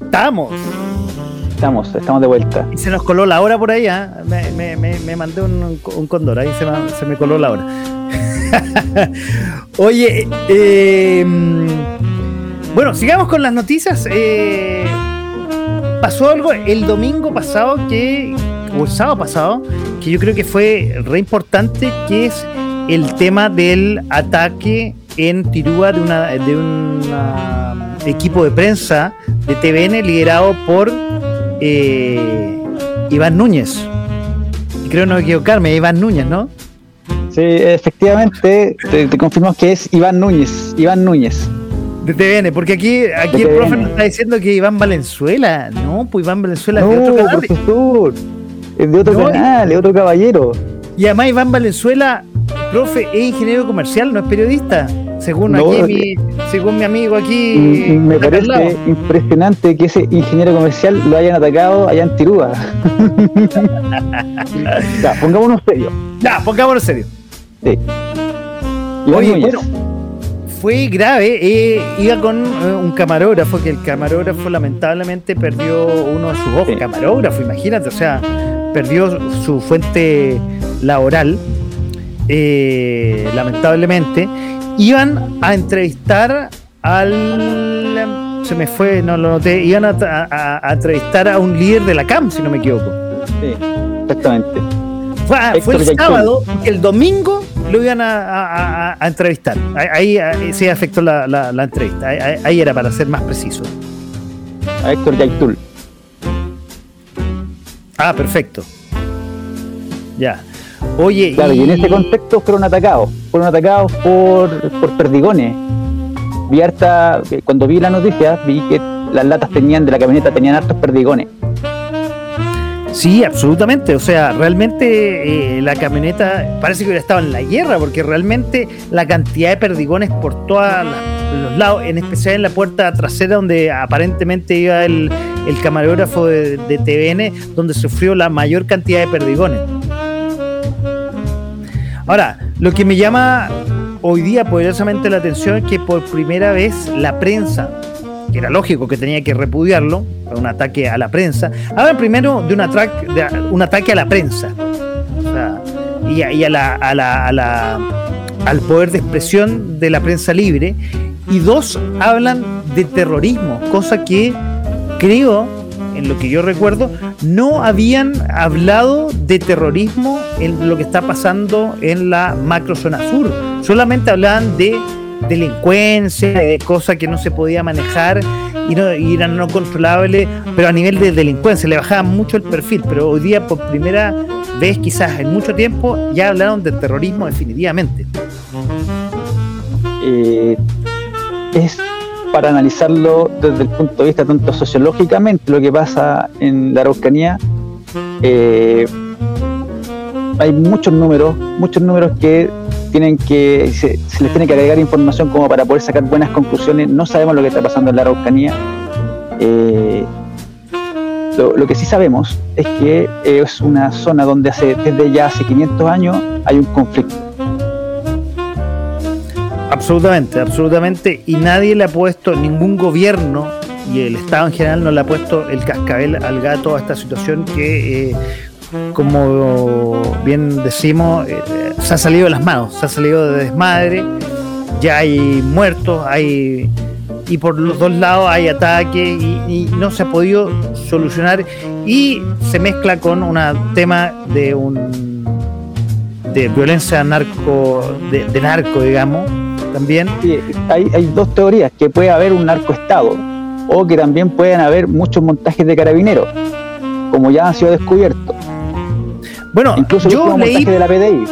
estamos. Estamos, estamos de vuelta. Y se nos coló la hora por ahí, ¿ah? me, me, me, me mandé un, un cóndor, ahí se me, se me coló la hora. <laughs> Oye, eh, bueno, sigamos con las noticias. Eh, pasó algo el domingo pasado que, o el sábado pasado, que yo creo que fue re importante, que es el tema del ataque en Tirúa de una de un equipo de prensa de TVN liderado por eh, Iván Núñez. Creo no equivocarme, Iván Núñez, ¿no? Sí, efectivamente, te, te confirmamos que es Iván Núñez. Iván Núñez. De TVN, porque aquí, aquí De el profe nos está diciendo que Iván Valenzuela. No, pues Iván Valenzuela es de otro canal. profesor. Es de otro No, canal, es otro caballero. Y además Iván Valenzuela, profe, es ingeniero comercial, no es periodista. Según No, aquí mi, según mi amigo aquí. Me parece impresionante que ese ingeniero comercial lo hayan atacado allá en Tirúa. <laughs> ya, pongámonos serios. Ya, pongámonos serio. Sí. Oye, bueno, fue grave. eh, iba con eh, un camarógrafo, que el camarógrafo lamentablemente perdió uno de sus ojos. Sí. Camarógrafo, imagínate, o sea, perdió su fuente laboral, eh, lamentablemente. Iban a entrevistar al. Se me fue, no lo noté. Iban a, a- a entrevistar a un líder de la CAM, si no me equivoco. Sí, exactamente. Fue, ah, fue el sábado, el domingo lo iban a, entrevistar. Ahí, ahí, ahí sí afectó la, la- la entrevista. Ahí, era para ser más preciso. A Héctor Yaitul. Ah, perfecto. Ya. Oye, Claro, y en ese contexto fueron atacados. Fueron atacados por, por perdigones. Vi harta, que cuando vi la noticia, vi que las latas tenían de la camioneta tenían hartos perdigones. Sí, absolutamente. O sea, realmente eh, la camioneta parece que hubiera estado en la guerra, porque realmente la cantidad de perdigones por todos los lados, en especial en la puerta trasera donde aparentemente iba el, el camarógrafo de, de TVN, donde sufrió la mayor cantidad de perdigones. Ahora, lo que me llama hoy día poderosamente la atención es que por primera vez la prensa, que era lógico que tenía que repudiarlo, un ataque a la prensa, hablan primero de un, ataque, de un ataque a la prensa. Y, y a la, a la- a la- al poder de expresión de la prensa libre, y dos, hablan de terrorismo, cosa que creo, en lo que yo recuerdo, no habían hablado de terrorismo en lo que está pasando en la macrozona sur. Solamente hablaban de delincuencia, de cosas que no se podía manejar y, no, y eran no controlables, pero a nivel de delincuencia le bajaban mucho el perfil. Pero hoy día, por primera vez, quizás en mucho tiempo, ya hablaron de terrorismo definitivamente. Eh, para analizarlo desde el punto de vista tanto sociológicamente lo que pasa en la Araucanía. eh, hay muchos números, muchos números que tienen que se, se les tiene que agregar información como para poder sacar buenas conclusiones. No sabemos lo que está pasando en la Araucanía. Eh, lo, lo que sí sabemos es que es una zona donde hace, desde ya hace 500 años hay un conflicto. Absolutamente, absolutamente. Y nadie le ha puesto, ningún gobierno y el Estado en general no le ha puesto el cascabel al gato a esta situación que, eh, como bien decimos, eh, se ha salido de las manos, se ha salido de desmadre. Ya hay muertos, hay. Y por los dos lados hay ataques y, no se ha podido solucionar. Y se mezcla con un tema de un de violencia narco, de narco, digamos, también. Sí, hay, hay dos teorías, que puede haber un narcoestado o que también pueden haber muchos montajes de carabineros, como ya han sido descubiertos. Bueno, Incluso yo leí, montaje de la PDI.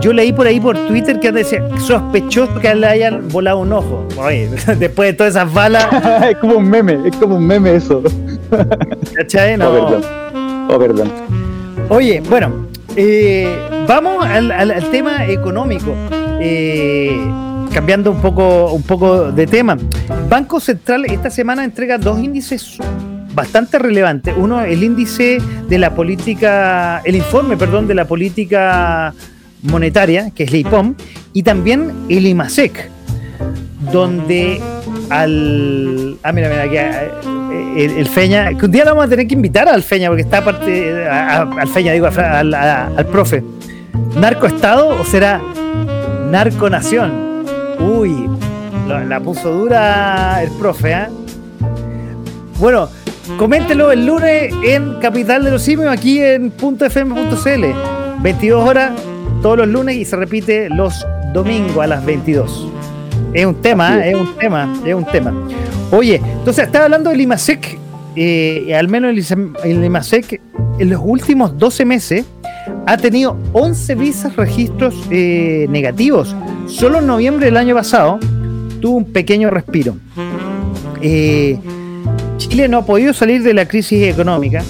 yo leí por ahí por Twitter que decía sospechoso que le hayan volado un ojo. Oye, <laughs> después de todas esas balas, <laughs> es como un meme, es como un meme eso. <laughs> ¿cachai? Oh, perdón. Oh, perdón. Oye, bueno, eh, vamos al, al- al tema económico. Eh, cambiando un poco, un poco de tema. Banco Central esta semana entrega dos índices bastante relevantes. Uno, el índice de la política, el informe, perdón, de la política monetaria, que es la IPOM, y también el IMASEC, donde al. Ah, mira, mira, aquí. eh, El, Feña, que un día lo vamos a tener que invitar al Feña, porque está aparte. al Feña, digo, al, al profe. ¿Narcoestado o será narconación? Uy, la puso dura el profe, ¿ah? Bueno, coméntelo el lunes en Capital de los Simios, aquí en .fm.cl. 22 horas todos los lunes y se repite los domingos a las 22. Es un tema, ¿eh? es un tema, es un tema. Oye, entonces estaba hablando del IMASEC, eh, al menos el, el IMASEC en los últimos 12 meses ha tenido 11 visas registros eh, negativos. Solo en noviembre del año pasado tuvo un pequeño respiro. Eh, Chile no ha podido salir de la crisis económica.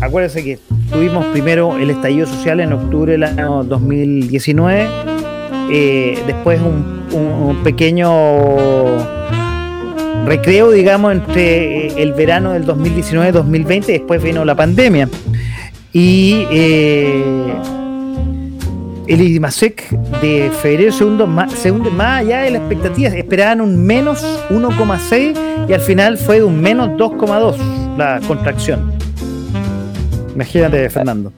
Acuérdense que tuvimos primero el estallido social en octubre del año 2019, eh, después un, un- un pequeño recreo, digamos, entre eh, el verano del 2019 y 2020, después vino la pandemia. Y eh, el IMASEC de febrero se hunde, más, más allá de las expectativas. Esperaban un menos 1,6 y al final fue un menos 2,2 la contracción. Imagínate, Fernando.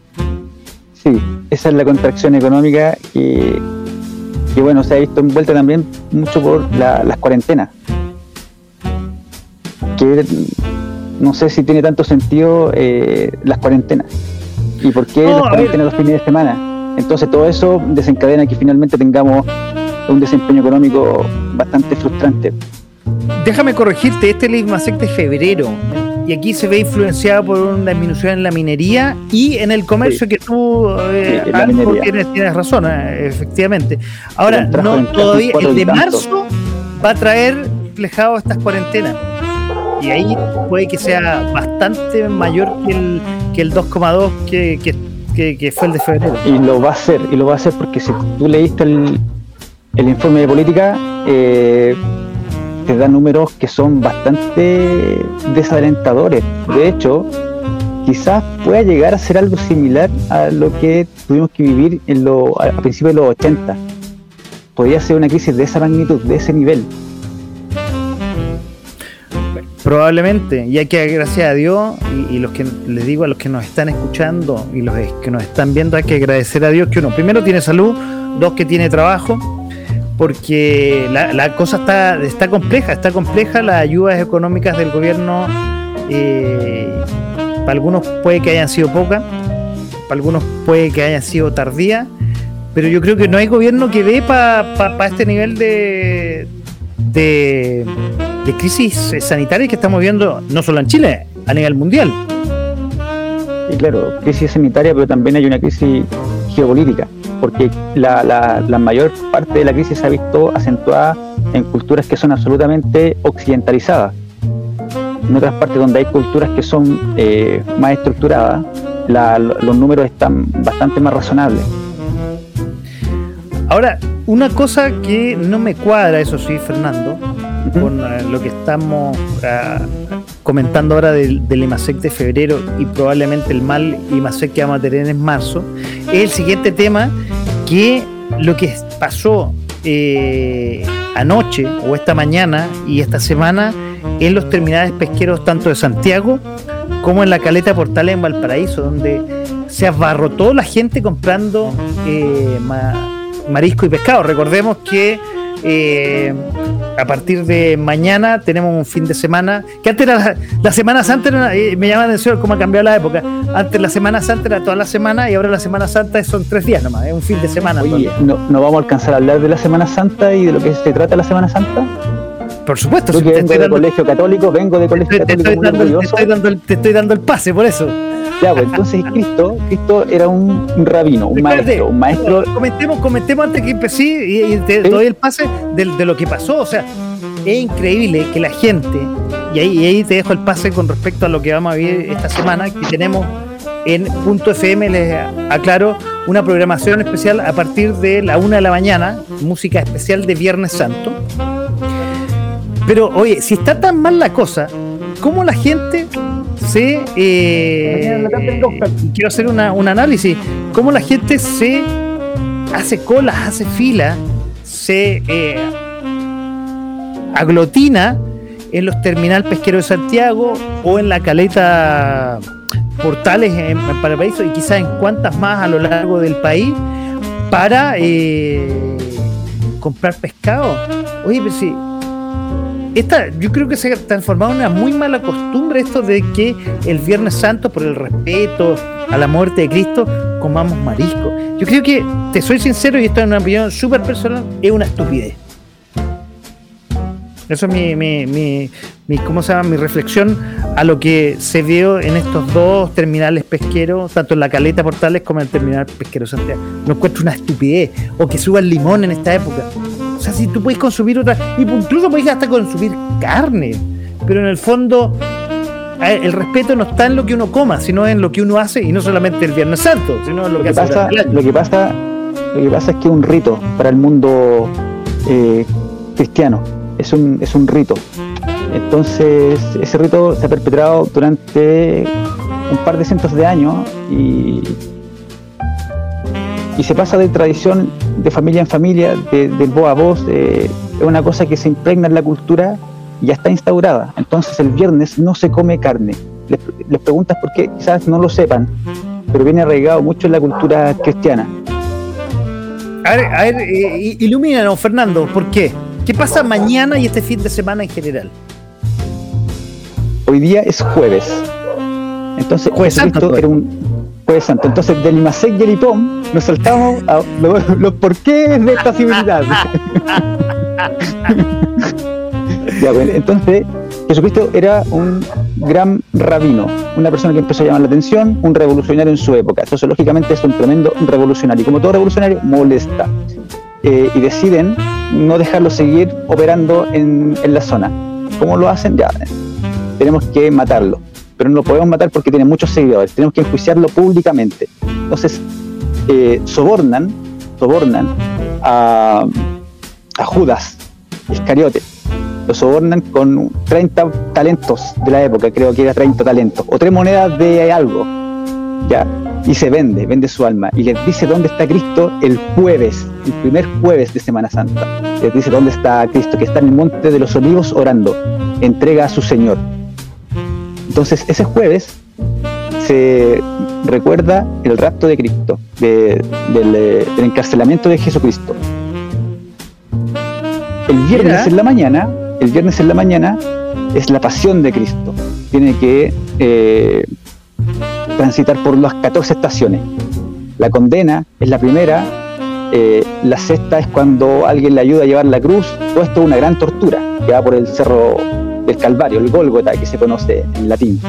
Sí, esa es la contracción económica que, que, bueno, se ha visto envuelta también mucho por la- las cuarentenas. Que no sé si tiene tanto sentido eh, las cuarentenas. ¿Y por qué No, las a cuarentenas los fines de semana? Entonces todo eso desencadena que finalmente tengamos un desempeño económico bastante frustrante. Déjame corregirte, este es el IMASEC de febrero. Y aquí se ve influenciado por una disminución en la minería y en el comercio que tú eh, Sí, algo tienes, tienes razón, eh, efectivamente. Ahora, no todavía el de marzo va a traer reflejado estas cuarentenas. Y ahí puede que sea bastante mayor que el, que el 2,2 que, que, que- fue el de febrero. Y lo va a hacer, y lo va a hacer porque si tú leíste el, el informe de política, eh, te da números que son bastante desalentadores. De hecho, quizás pueda llegar a ser algo similar a lo que tuvimos que vivir en lo, a principios de los 80. Podría ser una crisis de esa magnitud, de ese nivel. Probablemente, ya que gracias a Dios, y, los que les digo a los que nos están escuchando y los que nos están viendo, hay que agradecer a Dios que uno, primero tiene salud, dos que tiene trabajo, porque la, la cosa está, está compleja, está compleja, las ayudas económicas del gobierno, eh, para algunos puede que hayan sido pocas, para algunos puede que hayan sido tardías, pero yo creo que no hay gobierno que dé para este nivel de, de, de crisis sanitarias que estamos viendo, no solo en Chile, a nivel mundial. Y claro, crisis sanitaria, pero también hay una crisis geopolítica, porque la, la- la mayor parte de la crisis se ha visto acentuada en culturas que son absolutamente occidentalizadas. En otras partes donde hay culturas que son eh, más estructuradas, la- los números están bastante más razonables. Ahora, una cosa que no me cuadra, eso sí, Fernando, con eh, lo que estamos ah, comentando ahora del, del IMASEC de febrero y probablemente el mal IMASEC que vamos a tener en marzo, es el siguiente tema que lo que pasó eh, anoche o esta mañana y esta semana en los terminales pesqueros tanto de Santiago como en la caleta Portal en Valparaíso, donde se abarrotó la gente comprando eh, ma- marisco y pescado. Recordemos que eh, a partir de mañana tenemos un fin de semana, que antes era la, la Semana Santa, era- eh, me llama la atención cómo ha cambiado la época. Antes la Semana Santa era toda la semana y ahora la Semana Santa son tres días nomás, es un fin de semana. Oye, no, no vamos a alcanzar a hablar de la Semana Santa y de lo que se trata la Semana Santa. Por supuesto, Yo si que vengo de dando- colegio católico, vengo de colegio te católico estoy muy dando el- te orgulloso. estoy dando el- te estoy dando el pase, por eso. Ya, pues entonces Cristo, Cristo era un, rabino, un Espérate, maestro, un maestro Comentemos, comentemos antes que empecé y, y te Sí. doy el pase de, de lo que pasó. O sea, es increíble que la gente, y ahí, y ahí te dejo el pase con respecto a lo que vamos a vivir esta semana, que tenemos en punto FM, les aclaro, una programación especial a partir de la una de la mañana, música especial de Viernes Santo. Pero oye, si está tan mal la cosa, ¿cómo la gente se... eh, quiero hacer una- un análisis. Cómo la gente se hace colas, hace fila, se eh, aglutina en los terminal pesquero de Santiago o en la caleta Portales en, en Paraíso y quizás en cuantas más a lo largo del país para eh, comprar pescado. Oye, pero sí. Esta, yo creo que se ha transformado en una muy mala costumbre esto de que el Viernes Santo, por el respeto a la muerte de Cristo, comamos marisco. Yo creo que, te soy sincero, y esto es una opinión súper personal, es una estupidez. Eso es mi, mi, mi, mi- ¿cómo se llama? mi reflexión a lo que se vio en estos dos terminales pesqueros, tanto en la Caleta Portales como en el terminal pesquero Santiago. No encuentro una estupidez. O que suba el limón en esta época. O sea, si tú puedes consumir otra, y incluso puedes hasta consumir carne, pero en el fondo el respeto no está en lo que uno coma, sino en lo que uno hace, y no solamente el Viernes Santo, sino en lo, Lo que, hace pasa, durante el año. lo, que pasa, lo que pasa es que es un rito para el mundo eh, cristiano. Es un, es un rito. Entonces, ese rito se ha perpetrado durante un par de cientos de años y, y se pasa de tradición de familia en familia, de, de voz a voz. eh, es una cosa que se impregna en la cultura y ya está instaurada. Entonces, el viernes no se come carne. Les, les preguntas por qué, quizás no lo sepan, pero viene arraigado mucho en la cultura cristiana. A ver, a ver eh, ilumínanos, Fernando, ¿por qué? ¿Qué pasa mañana y este fin de semana en general? Hoy día es jueves. Entonces, Jueves Santo, era un jueves santo. Entonces, del Imasek y el nos saltamos a los, porqués de esta civilidad. <laughs> Entonces, Jesucristo era un gran rabino, una persona que empezó a llamar la atención, un revolucionario en su época. Entonces, lógicamente, es un tremendo revolucionario. Y como todo revolucionario, molesta. Eh, y deciden no dejarlo seguir operando en, en la zona. ¿Cómo lo hacen? Ya, tenemos que matarlo. Pero no lo podemos matar porque tiene muchos seguidores. Tenemos que enjuiciarlo públicamente. Entonces, eh, sobornan, sobornan a, a Judas Iscariote. Lo sobornan con 30 talentos de la época, creo que era 30 talentos, o tres monedas de algo. Ya. Y se vende, vende su alma. Y les dice dónde está Cristo el jueves, el primer jueves de Semana Santa. Les dice dónde está Cristo, que está en el monte de los olivos orando. Entrega a su Señor. Entonces, ese jueves se recuerda el rapto de Cristo, de- del, eh, del encarcelamiento de Jesucristo. El viernes Mira. en la mañana, el viernes en la mañana es la pasión de Cristo. Tiene que eh, transitar por las 14 estaciones. La condena es la primera, eh, la sexta es cuando alguien le ayuda a llevar la cruz. Todo esto es una gran tortura que va por el cerro del Calvario, el Gólgota, que se conoce en latín.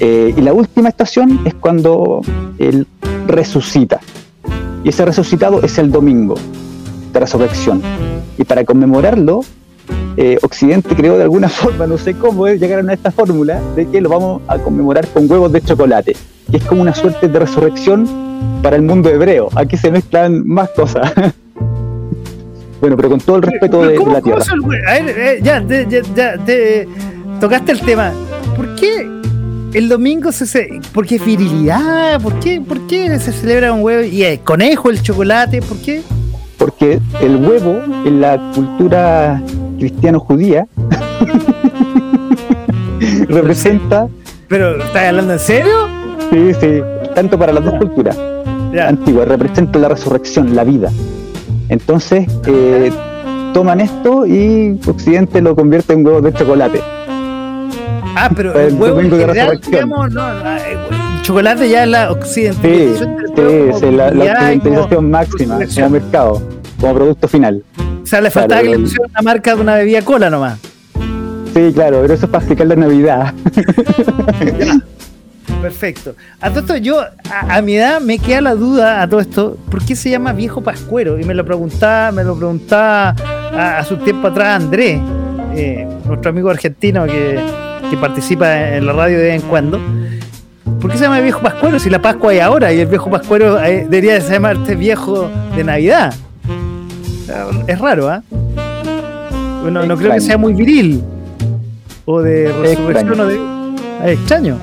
Eh, y la última estación es cuando él resucita. Y ese resucitado es el domingo de resurrección. Y para conmemorarlo, eh, Occidente creó de alguna <laughs> forma, no sé cómo, eh, llegaron a esta fórmula de que lo vamos a conmemorar con huevos de chocolate, que es como una suerte de resurrección para el mundo hebreo. Aquí se mezclan más cosas. <laughs> bueno, pero con todo el respeto de, de ¿Cómo- la tierra. A ver, eh, ya, de- ya, ya, te- tocaste el tema. ¿Por qué el domingo se, se ¿Por qué virilidad? ¿Por qué, ¿Por qué se celebra un huevo? ¿Y el conejo, el chocolate? ¿Por qué? Porque el huevo en la cultura cristiano-judía <laughs> representa, ¿Pero estás hablando en serio? sí, sí, tanto para las dos culturas Ya. antiguas, representa la resurrección, la vida. Entonces, eh, toman esto y Occidente lo convierte en huevos de chocolate. Ah, pero el el huevo en general, digamos, no, eh, el chocolate ya es la occidentalización sí, sí, la, la como- occidentalización máxima como mercado, como producto final. O sea, le faltaba Claro, que le pusieran una marca de una bebida cola nomás. Sí, claro, pero eso es para explicar la Navidad. <laughs> Perfecto. A todo esto, yo, a, a mi edad, me queda la duda a todo esto, ¿por qué se llama viejo pascuero? Y me lo preguntaba, me lo preguntaba a, a su tiempo atrás Andrés, eh, nuestro amigo argentino que, que participa en la radio de vez en cuando. ¿Por qué se llama viejo pascuero si la Pascua hay ahora y el viejo pascuero eh, debería de llamarse viejo de Navidad? Es raro, ¿ah? Bueno, no creo que sea muy viril. O de resurrección o de. Es extraño.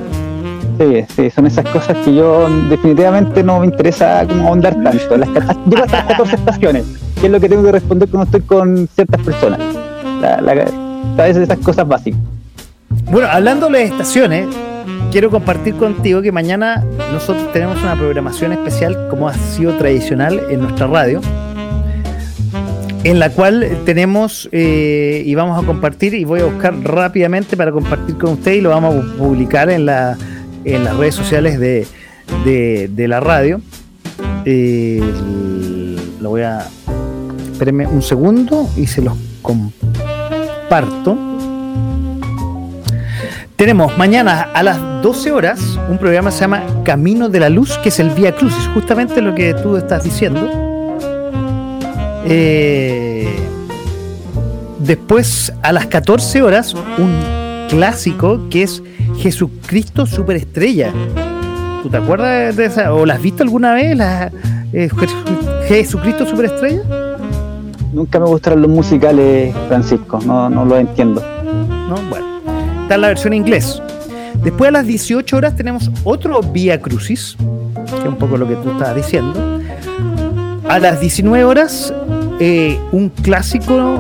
Sí, sí, son esas cosas que yo definitivamente no me interesa como ahondar tanto. Las, llego hasta las 14 estaciones, que es lo que tengo que responder cuando estoy con ciertas personas. La, la, ¿Sabes? Esas cosas básicas. Bueno, hablando de las estaciones, quiero compartir contigo que mañana nosotros tenemos una programación especial, como ha sido tradicional en nuestra radio, en la cual tenemos eh, y vamos a compartir, y voy a buscar rápidamente para compartir con usted y lo vamos a publicar en, la, en las redes sociales de, de- la radio. Lo voy a... Espérenme un segundo y se los comparto. Tenemos mañana a las 12 horas un programa que se llama Camino de la Luz, que es el Vía Crucis, justamente lo que tú estás diciendo. Eh, después, a las 14 horas, un clásico que es Jesucristo Superestrella. ¿Tú te acuerdas de esa? ¿O la has visto alguna vez? La, eh, Jesu- Jesucristo Superestrella. Nunca me gustaron los musicales, Francisco, no, no lo entiendo. ¿no? Bueno, está la versión en inglés. Después a las 18 horas tenemos otro Vía Crucis, que es un poco lo que tú estabas diciendo. A las 19 horas, eh, un clásico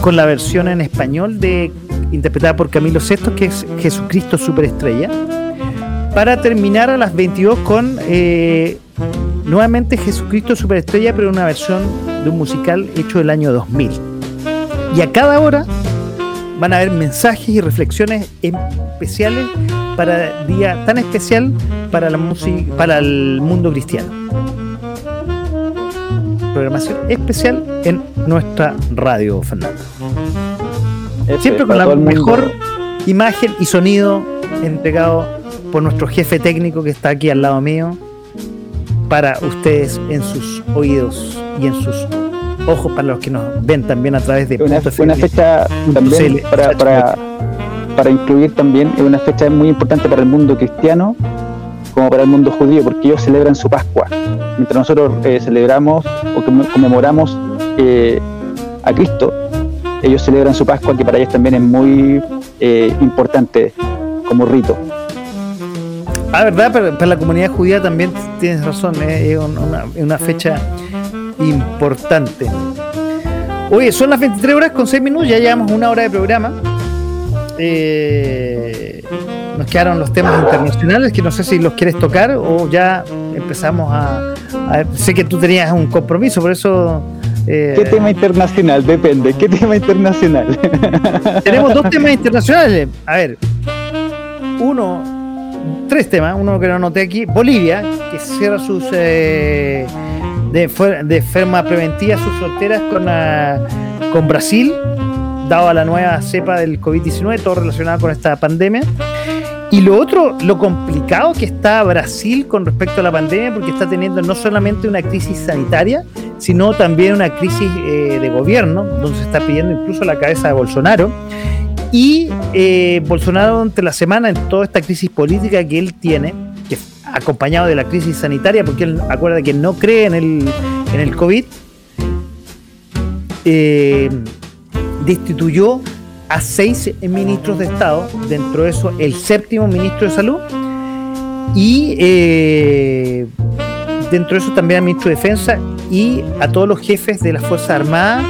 con la versión en español de interpretada por Camilo Sesto, que es Jesucristo Superestrella. Para terminar a las 22 con eh, nuevamente Jesucristo Superestrella, pero una versión de un musical hecho del año 2000. Y a cada hora van a haber mensajes y reflexiones especiales para día tan especial para la para el mundo cristiano. Programación especial en nuestra radio, Fernando. Eso Siempre con la mejor imagen y sonido entregado por nuestro jefe técnico que está aquí al lado mío para ustedes en sus oídos y en sus ojos para los que nos ven también a través de Una, una fecha también para, para, para incluir también, es una fecha muy importante para el mundo cristiano como para el mundo judío, porque ellos celebran su Pascua. Mientras nosotros eh, celebramos o conme- conmemoramos eh, a Cristo, ellos celebran su Pascua, que para ellos también es muy eh, importante como rito. Ah, ¿verdad? Pero para la comunidad judía también tienes razón, eh, es un- una, fecha importante. Oye, son las 23 horas con 6 minutos, ya llevamos una hora de programa. Eh, nos quedaron los temas internacionales que no sé si los quieres tocar o ya empezamos a- sé que tú tenías un compromiso, por eso... eh, ¿Qué tema internacional? Depende. ¿Qué tema internacional? <laughs> tenemos dos temas internacionales. A ver, uno, tres temas. Uno que no anoté aquí: Bolivia, que cierra sus eh, de, de forma preventiva sus fronteras con, ah, con Brasil, dado a la nueva cepa del COVID-19, todo relacionado con esta pandemia. Y lo otro, lo complicado que está Brasil con respecto a la pandemia, porque está teniendo no solamente una crisis sanitaria, sino también una crisis eh, de gobierno, donde se está pidiendo incluso la cabeza de Bolsonaro. Y eh, Bolsonaro, durante la semana, en toda esta crisis política que él tiene, que acompañado de la crisis sanitaria, porque él acuerda que no cree en el, en el COVID, eh, destituyó a seis ministros de Estado, dentro de eso el séptimo ministro de Salud, y dentro de eso también al ministro de Defensa y a todos los jefes de las Fuerzas Armadas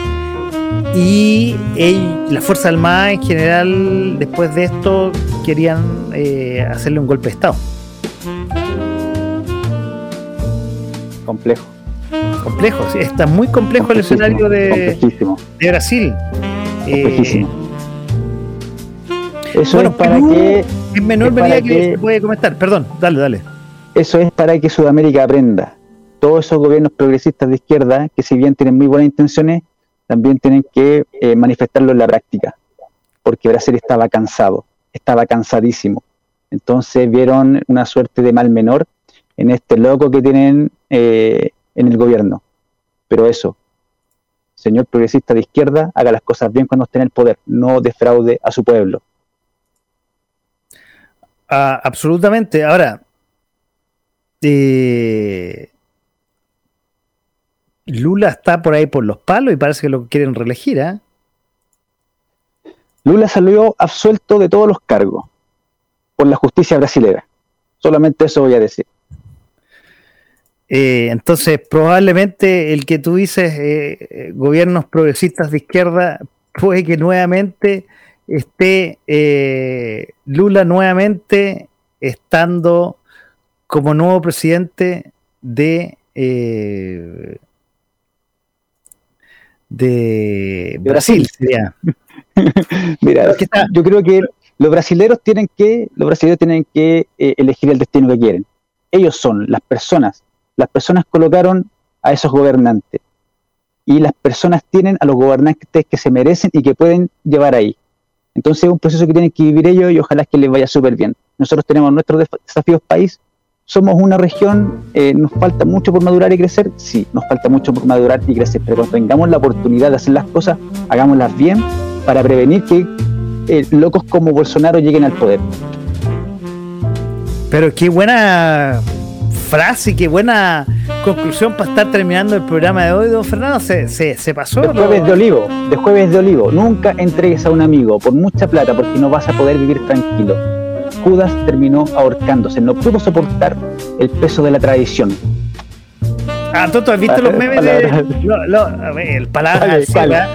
y el- las Fuerzas Armadas en general después de esto querían eh, hacerle un golpe de Estado. Complejo. Complejo, sí, está muy complejo el escenario de, Brasil. Eh. Eso bueno, es para Perú, que en menor medida que, que- se puede comentar. Perdón, dale, dale. eso es para que Sudamérica aprenda. Todos esos gobiernos progresistas de izquierda, que si bien tienen muy buenas intenciones, también tienen que eh, manifestarlo en la práctica, porque Brasil estaba cansado, estaba cansadísimo. Entonces vieron una suerte de mal menor en este loco que tienen eh, en el gobierno. Pero eso, señor progresista de izquierda, haga las cosas bien cuando esté en el poder, no defraude a su pueblo. Ah, absolutamente. Ahora, eh, Lula está por ahí por los palos y parece que lo quieren reelegir, ¿ah? Lula salió absuelto de todos los cargos por la justicia brasilera. Solamente eso voy a decir. Eh, entonces, probablemente el que tú dices, eh, eh, gobiernos progresistas de izquierda, puede que nuevamente esté eh, Lula nuevamente estando como nuevo presidente de de Brasil, sería. <laughs> Mira, yo creo que los brasileros tienen que, los brasileños tienen que eh, elegir el destino que quieren. Ellos son las personas. Las personas colocaron a esos gobernantes. Y las personas tienen a los gobernantes que se merecen y que pueden llevar ahí. Entonces es un proceso que tienen que vivir ellos y ojalá que les vaya súper bien. Nosotros tenemos nuestros desafíos país. Somos una región, eh, nos falta mucho por madurar y crecer. Sí, nos falta mucho por madurar y crecer. Pero cuando tengamos la oportunidad de hacer las cosas, hagámoslas bien para prevenir que eh, locos como Bolsonaro lleguen al poder. Pero qué buena frase, qué buena conclusión para estar terminando el programa de hoy, don Fernando. Se, se, se pasó. De ¿no? jueves de olivo, de jueves de olivo. Nunca entregues a un amigo por mucha plata porque no vas a poder vivir tranquilo. Judas terminó ahorcándose, no pudo soportar el peso de la tradición. Ah, Toto, ¿has visto los memes de. lo- lo- el palabra ¿Cuál, así, cuál? ¿verdad?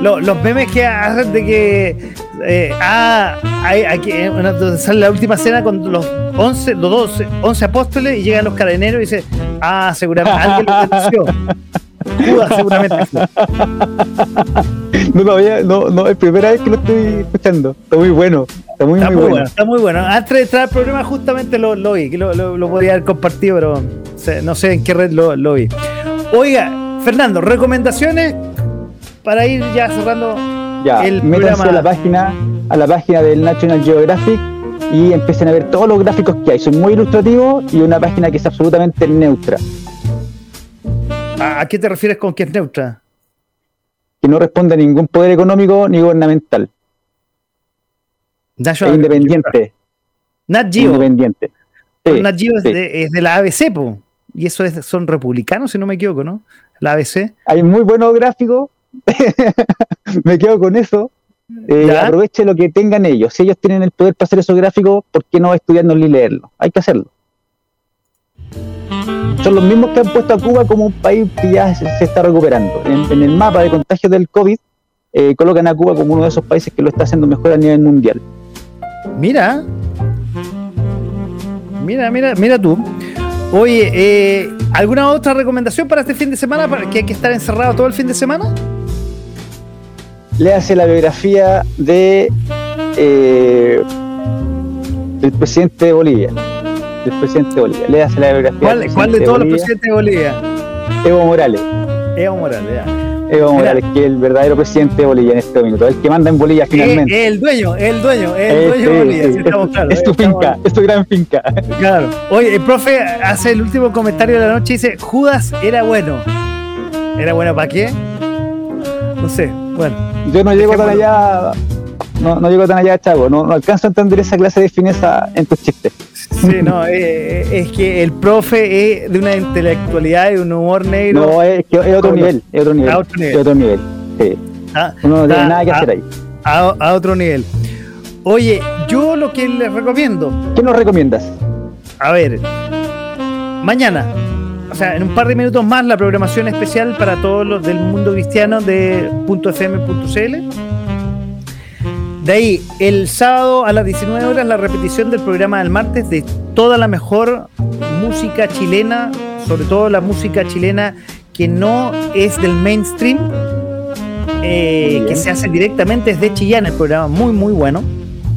Lo- los memes que hacen de que. eh, ah, hay, aquí, eh, donde sale la última cena con los 11, los 12, 11 apóstoles y llegan los cadeneros y dicen, ah, seguramente alguien lo denunció. Judas seguramente. <laughs> No, todavía, no, no, es primera vez que lo estoy escuchando. Está muy bueno, está muy, Está muy, muy bueno. bueno, está muy bueno. Antes de entrar al programa justamente lo, lo vi, lo, lo, lo podía haber compartido, pero no sé en qué red lo, lo vi. Oiga, Fernando, recomendaciones para ir ya cerrando. Ya, el programa- a la página, a la página del National Geographic y empiecen a ver todos los gráficos que hay. Son muy ilustrativos y una página que es absolutamente neutra, ¿A, a qué te refieres con que es neutra? que no responde a ningún poder económico ni gubernamental. National- independiente. Nat Geo. Independiente. Sí, Nat Geo es, de, es de la ABC, po. Y eso es, son republicanos, si no me equivoco, ¿no? La ABC. Hay muy buenos gráficos. <laughs> Me quedo con eso. Eh, aproveche lo que tengan ellos. Si ellos tienen el poder para hacer esos gráficos, ¿por qué no estudiarlos ni leerlos? Hay que hacerlo. Son los mismos que han puesto a Cuba como un país que ya se, se está recuperando. En, en el mapa de contagios del COVID, eh, colocan a Cuba como uno de esos países que lo está haciendo mejor a nivel mundial. Mira. Mira, mira, mira tú. Oye, eh, ¿alguna otra recomendación para este fin de semana? ¿Para que hay que estar encerrado todo el fin de semana? Le hace la biografía de eh, del presidente de Bolivia. Del presidente de Bolivia. Le hace la biografía ¿Cuál, cuál de todos los presidentes de Bolivia? Evo Morales. Evo Morales, ya. Mira. Es el verdadero presidente de Bolivia en este momento, el que manda en Bolivia Eh, finalmente. el dueño, el dueño, el Eh, dueño de Bolivia, sí, estamos es, claros. es tu estamos- finca, es tu gran finca. Claro. Oye, el profe hace el último comentario de la noche y dice, Judas era bueno. ¿Era bueno para qué? No sé, bueno. Yo no llego tan allá, no, no llego tan allá, chavo, no, no alcanzo a entender esa clase de fineza en tus chistes. Sí, no, eh, es que el profe es de una intelectualidad y un humor negro. No, es, que es otro nivel, es otro nivel, a otro nivel. es otro nivel. Sí. ah, Uno no tiene Ah, nada que ah. hacer ahí. a, a otro nivel. Oye, yo lo que les recomiendo, ¿Qué nos recomiendas? a ver, mañana, o sea, en un par de minutos más, la programación especial para todos los del mundo cristiano de .fm.cl. De ahí, el sábado a las 19 horas, la repetición del programa del martes de toda la mejor música chilena, sobre todo la música chilena que no es del mainstream, eh, que se hace directamente desde Chillán, el programa muy, muy bueno,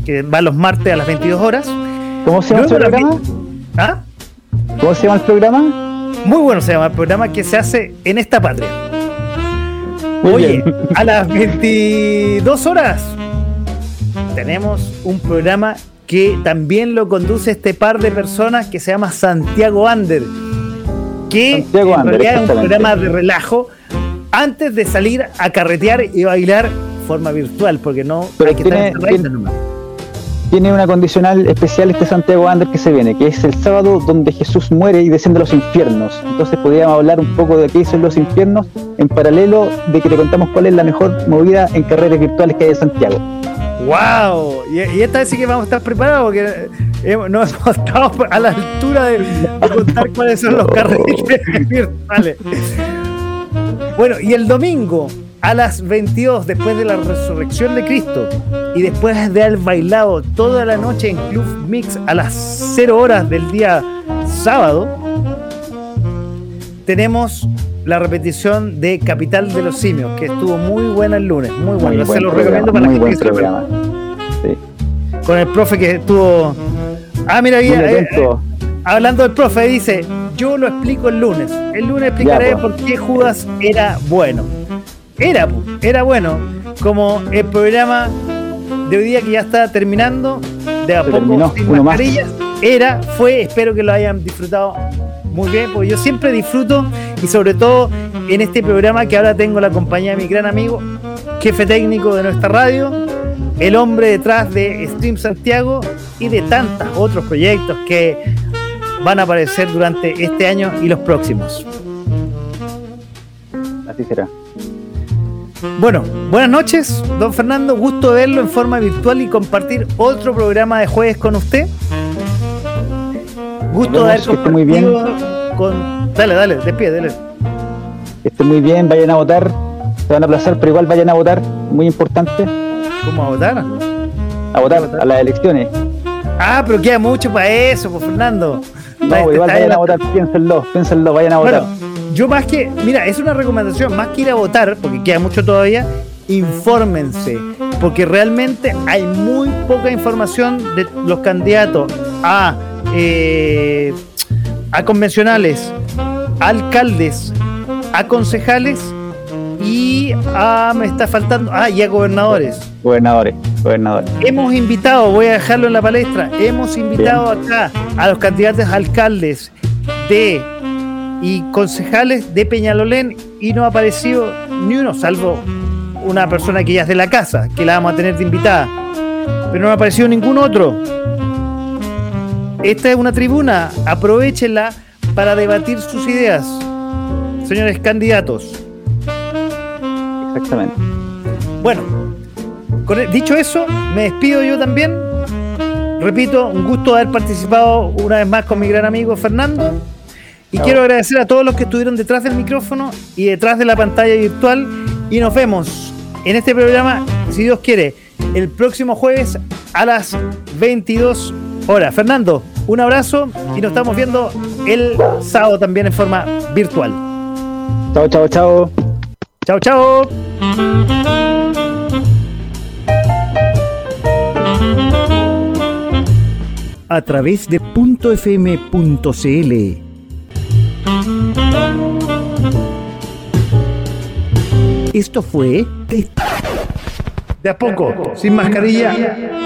que va los martes a las 22 horas. ¿Cómo se llama el programa? ¿Ah? ¿Cómo se llama el programa? Muy bueno se llama el programa que se hace en esta patria. Muy Oye, bien. a las 22 horas tenemos un programa que también lo conduce este par de personas que se llama Santiago Ander, que Santiago en Ander, realidad es un programa de relajo antes de salir a carretear y bailar forma virtual, porque no Pero hay que tiene- estar encerraditos tiene- nomás. Tiene una condicional especial este Santiago Ander que se viene, que es el sábado donde Jesús muere y desciende a los infiernos. Entonces podríamos hablar un poco de qué en los infiernos, en paralelo de que te contamos cuál es la mejor movida en carreras virtuales que hay en Santiago. ¡Wow! Y, esta vez sí que vamos a estar preparados, porque hemos- no <laughs> hemos estado a la altura de, de contar cuáles son los carretes virtuales. Bueno, y el domingo a las 22, después de la resurrección de Cristo, y después de haber bailado toda la noche en Club Mix a las 0 horas del día sábado, tenemos la repetición de Capital de los Simios, que estuvo muy buena el lunes, muy buena. Muy Se buen lo programa, recomiendo para la muy gente buen que se lo programa. Sí. Con el profe que estuvo. Ah, mira, ahí, eh, hablando del profe, dice: Yo lo explico el lunes. El lunes explicaré Ya, po. por qué Judas era bueno. Era, po, era bueno. Como el programa de hoy día que ya está terminando, de a Se poco terminó, sin uno más. mascarillas. Era, fue, espero que lo hayan disfrutado muy bien, porque yo siempre disfruto y sobre todo en este programa que ahora tengo la compañía de mi gran amigo, jefe técnico de nuestra radio, el hombre detrás de Stream Santiago y de tantos otros proyectos que van a aparecer durante este año y los próximos. Así será. Bueno, buenas noches, don Fernando. Gusto verlo en forma virtual y compartir otro programa de jueves con usted. Gusto de haber esté muy bien. Con. Dale, dale, despide, dale. Que esté muy bien, vayan a votar. Se van a aplazar, pero igual vayan a votar. Muy importante. ¿Cómo a votar? A votar a las elecciones. Ah, pero queda mucho para eso, pues Fernando. No, igual vayan a votar, piénsenlo, piénsenlo, vayan a votar. Bueno, yo más que, mira, es una recomendación, más que ir a votar, porque queda mucho todavía, infórmense, porque realmente hay muy poca información de los candidatos a, eh, a convencionales, a alcaldes, a concejales y a, me está faltando, ah, y a gobernadores. Gobernadores, gobernadores. Hemos invitado, voy a dejarlo en la palestra, hemos invitado acá a los candidatos a alcaldes de y concejales de Peñalolén y no ha aparecido ni uno, salvo una persona que ya es de la casa, que la vamos a tener de invitada. Pero no ha aparecido ningún otro. Esta es una tribuna, aprovechenla para debatir sus ideas, señores candidatos. Exactamente. Bueno, con e- dicho eso, me despido yo también. Repito, un gusto haber participado una vez más con mi gran amigo Fernando. Y quiero agradecer a todos los que estuvieron detrás del micrófono y detrás de la pantalla virtual. Y nos vemos en este programa, si Dios quiere, el próximo jueves a las 22 horas. Fernando, un abrazo y nos estamos viendo el sábado también en forma virtual. Chao, chao, chao. Chao, chao. a través de .fm.cl. Esto fue de De a poco, sin mascarilla.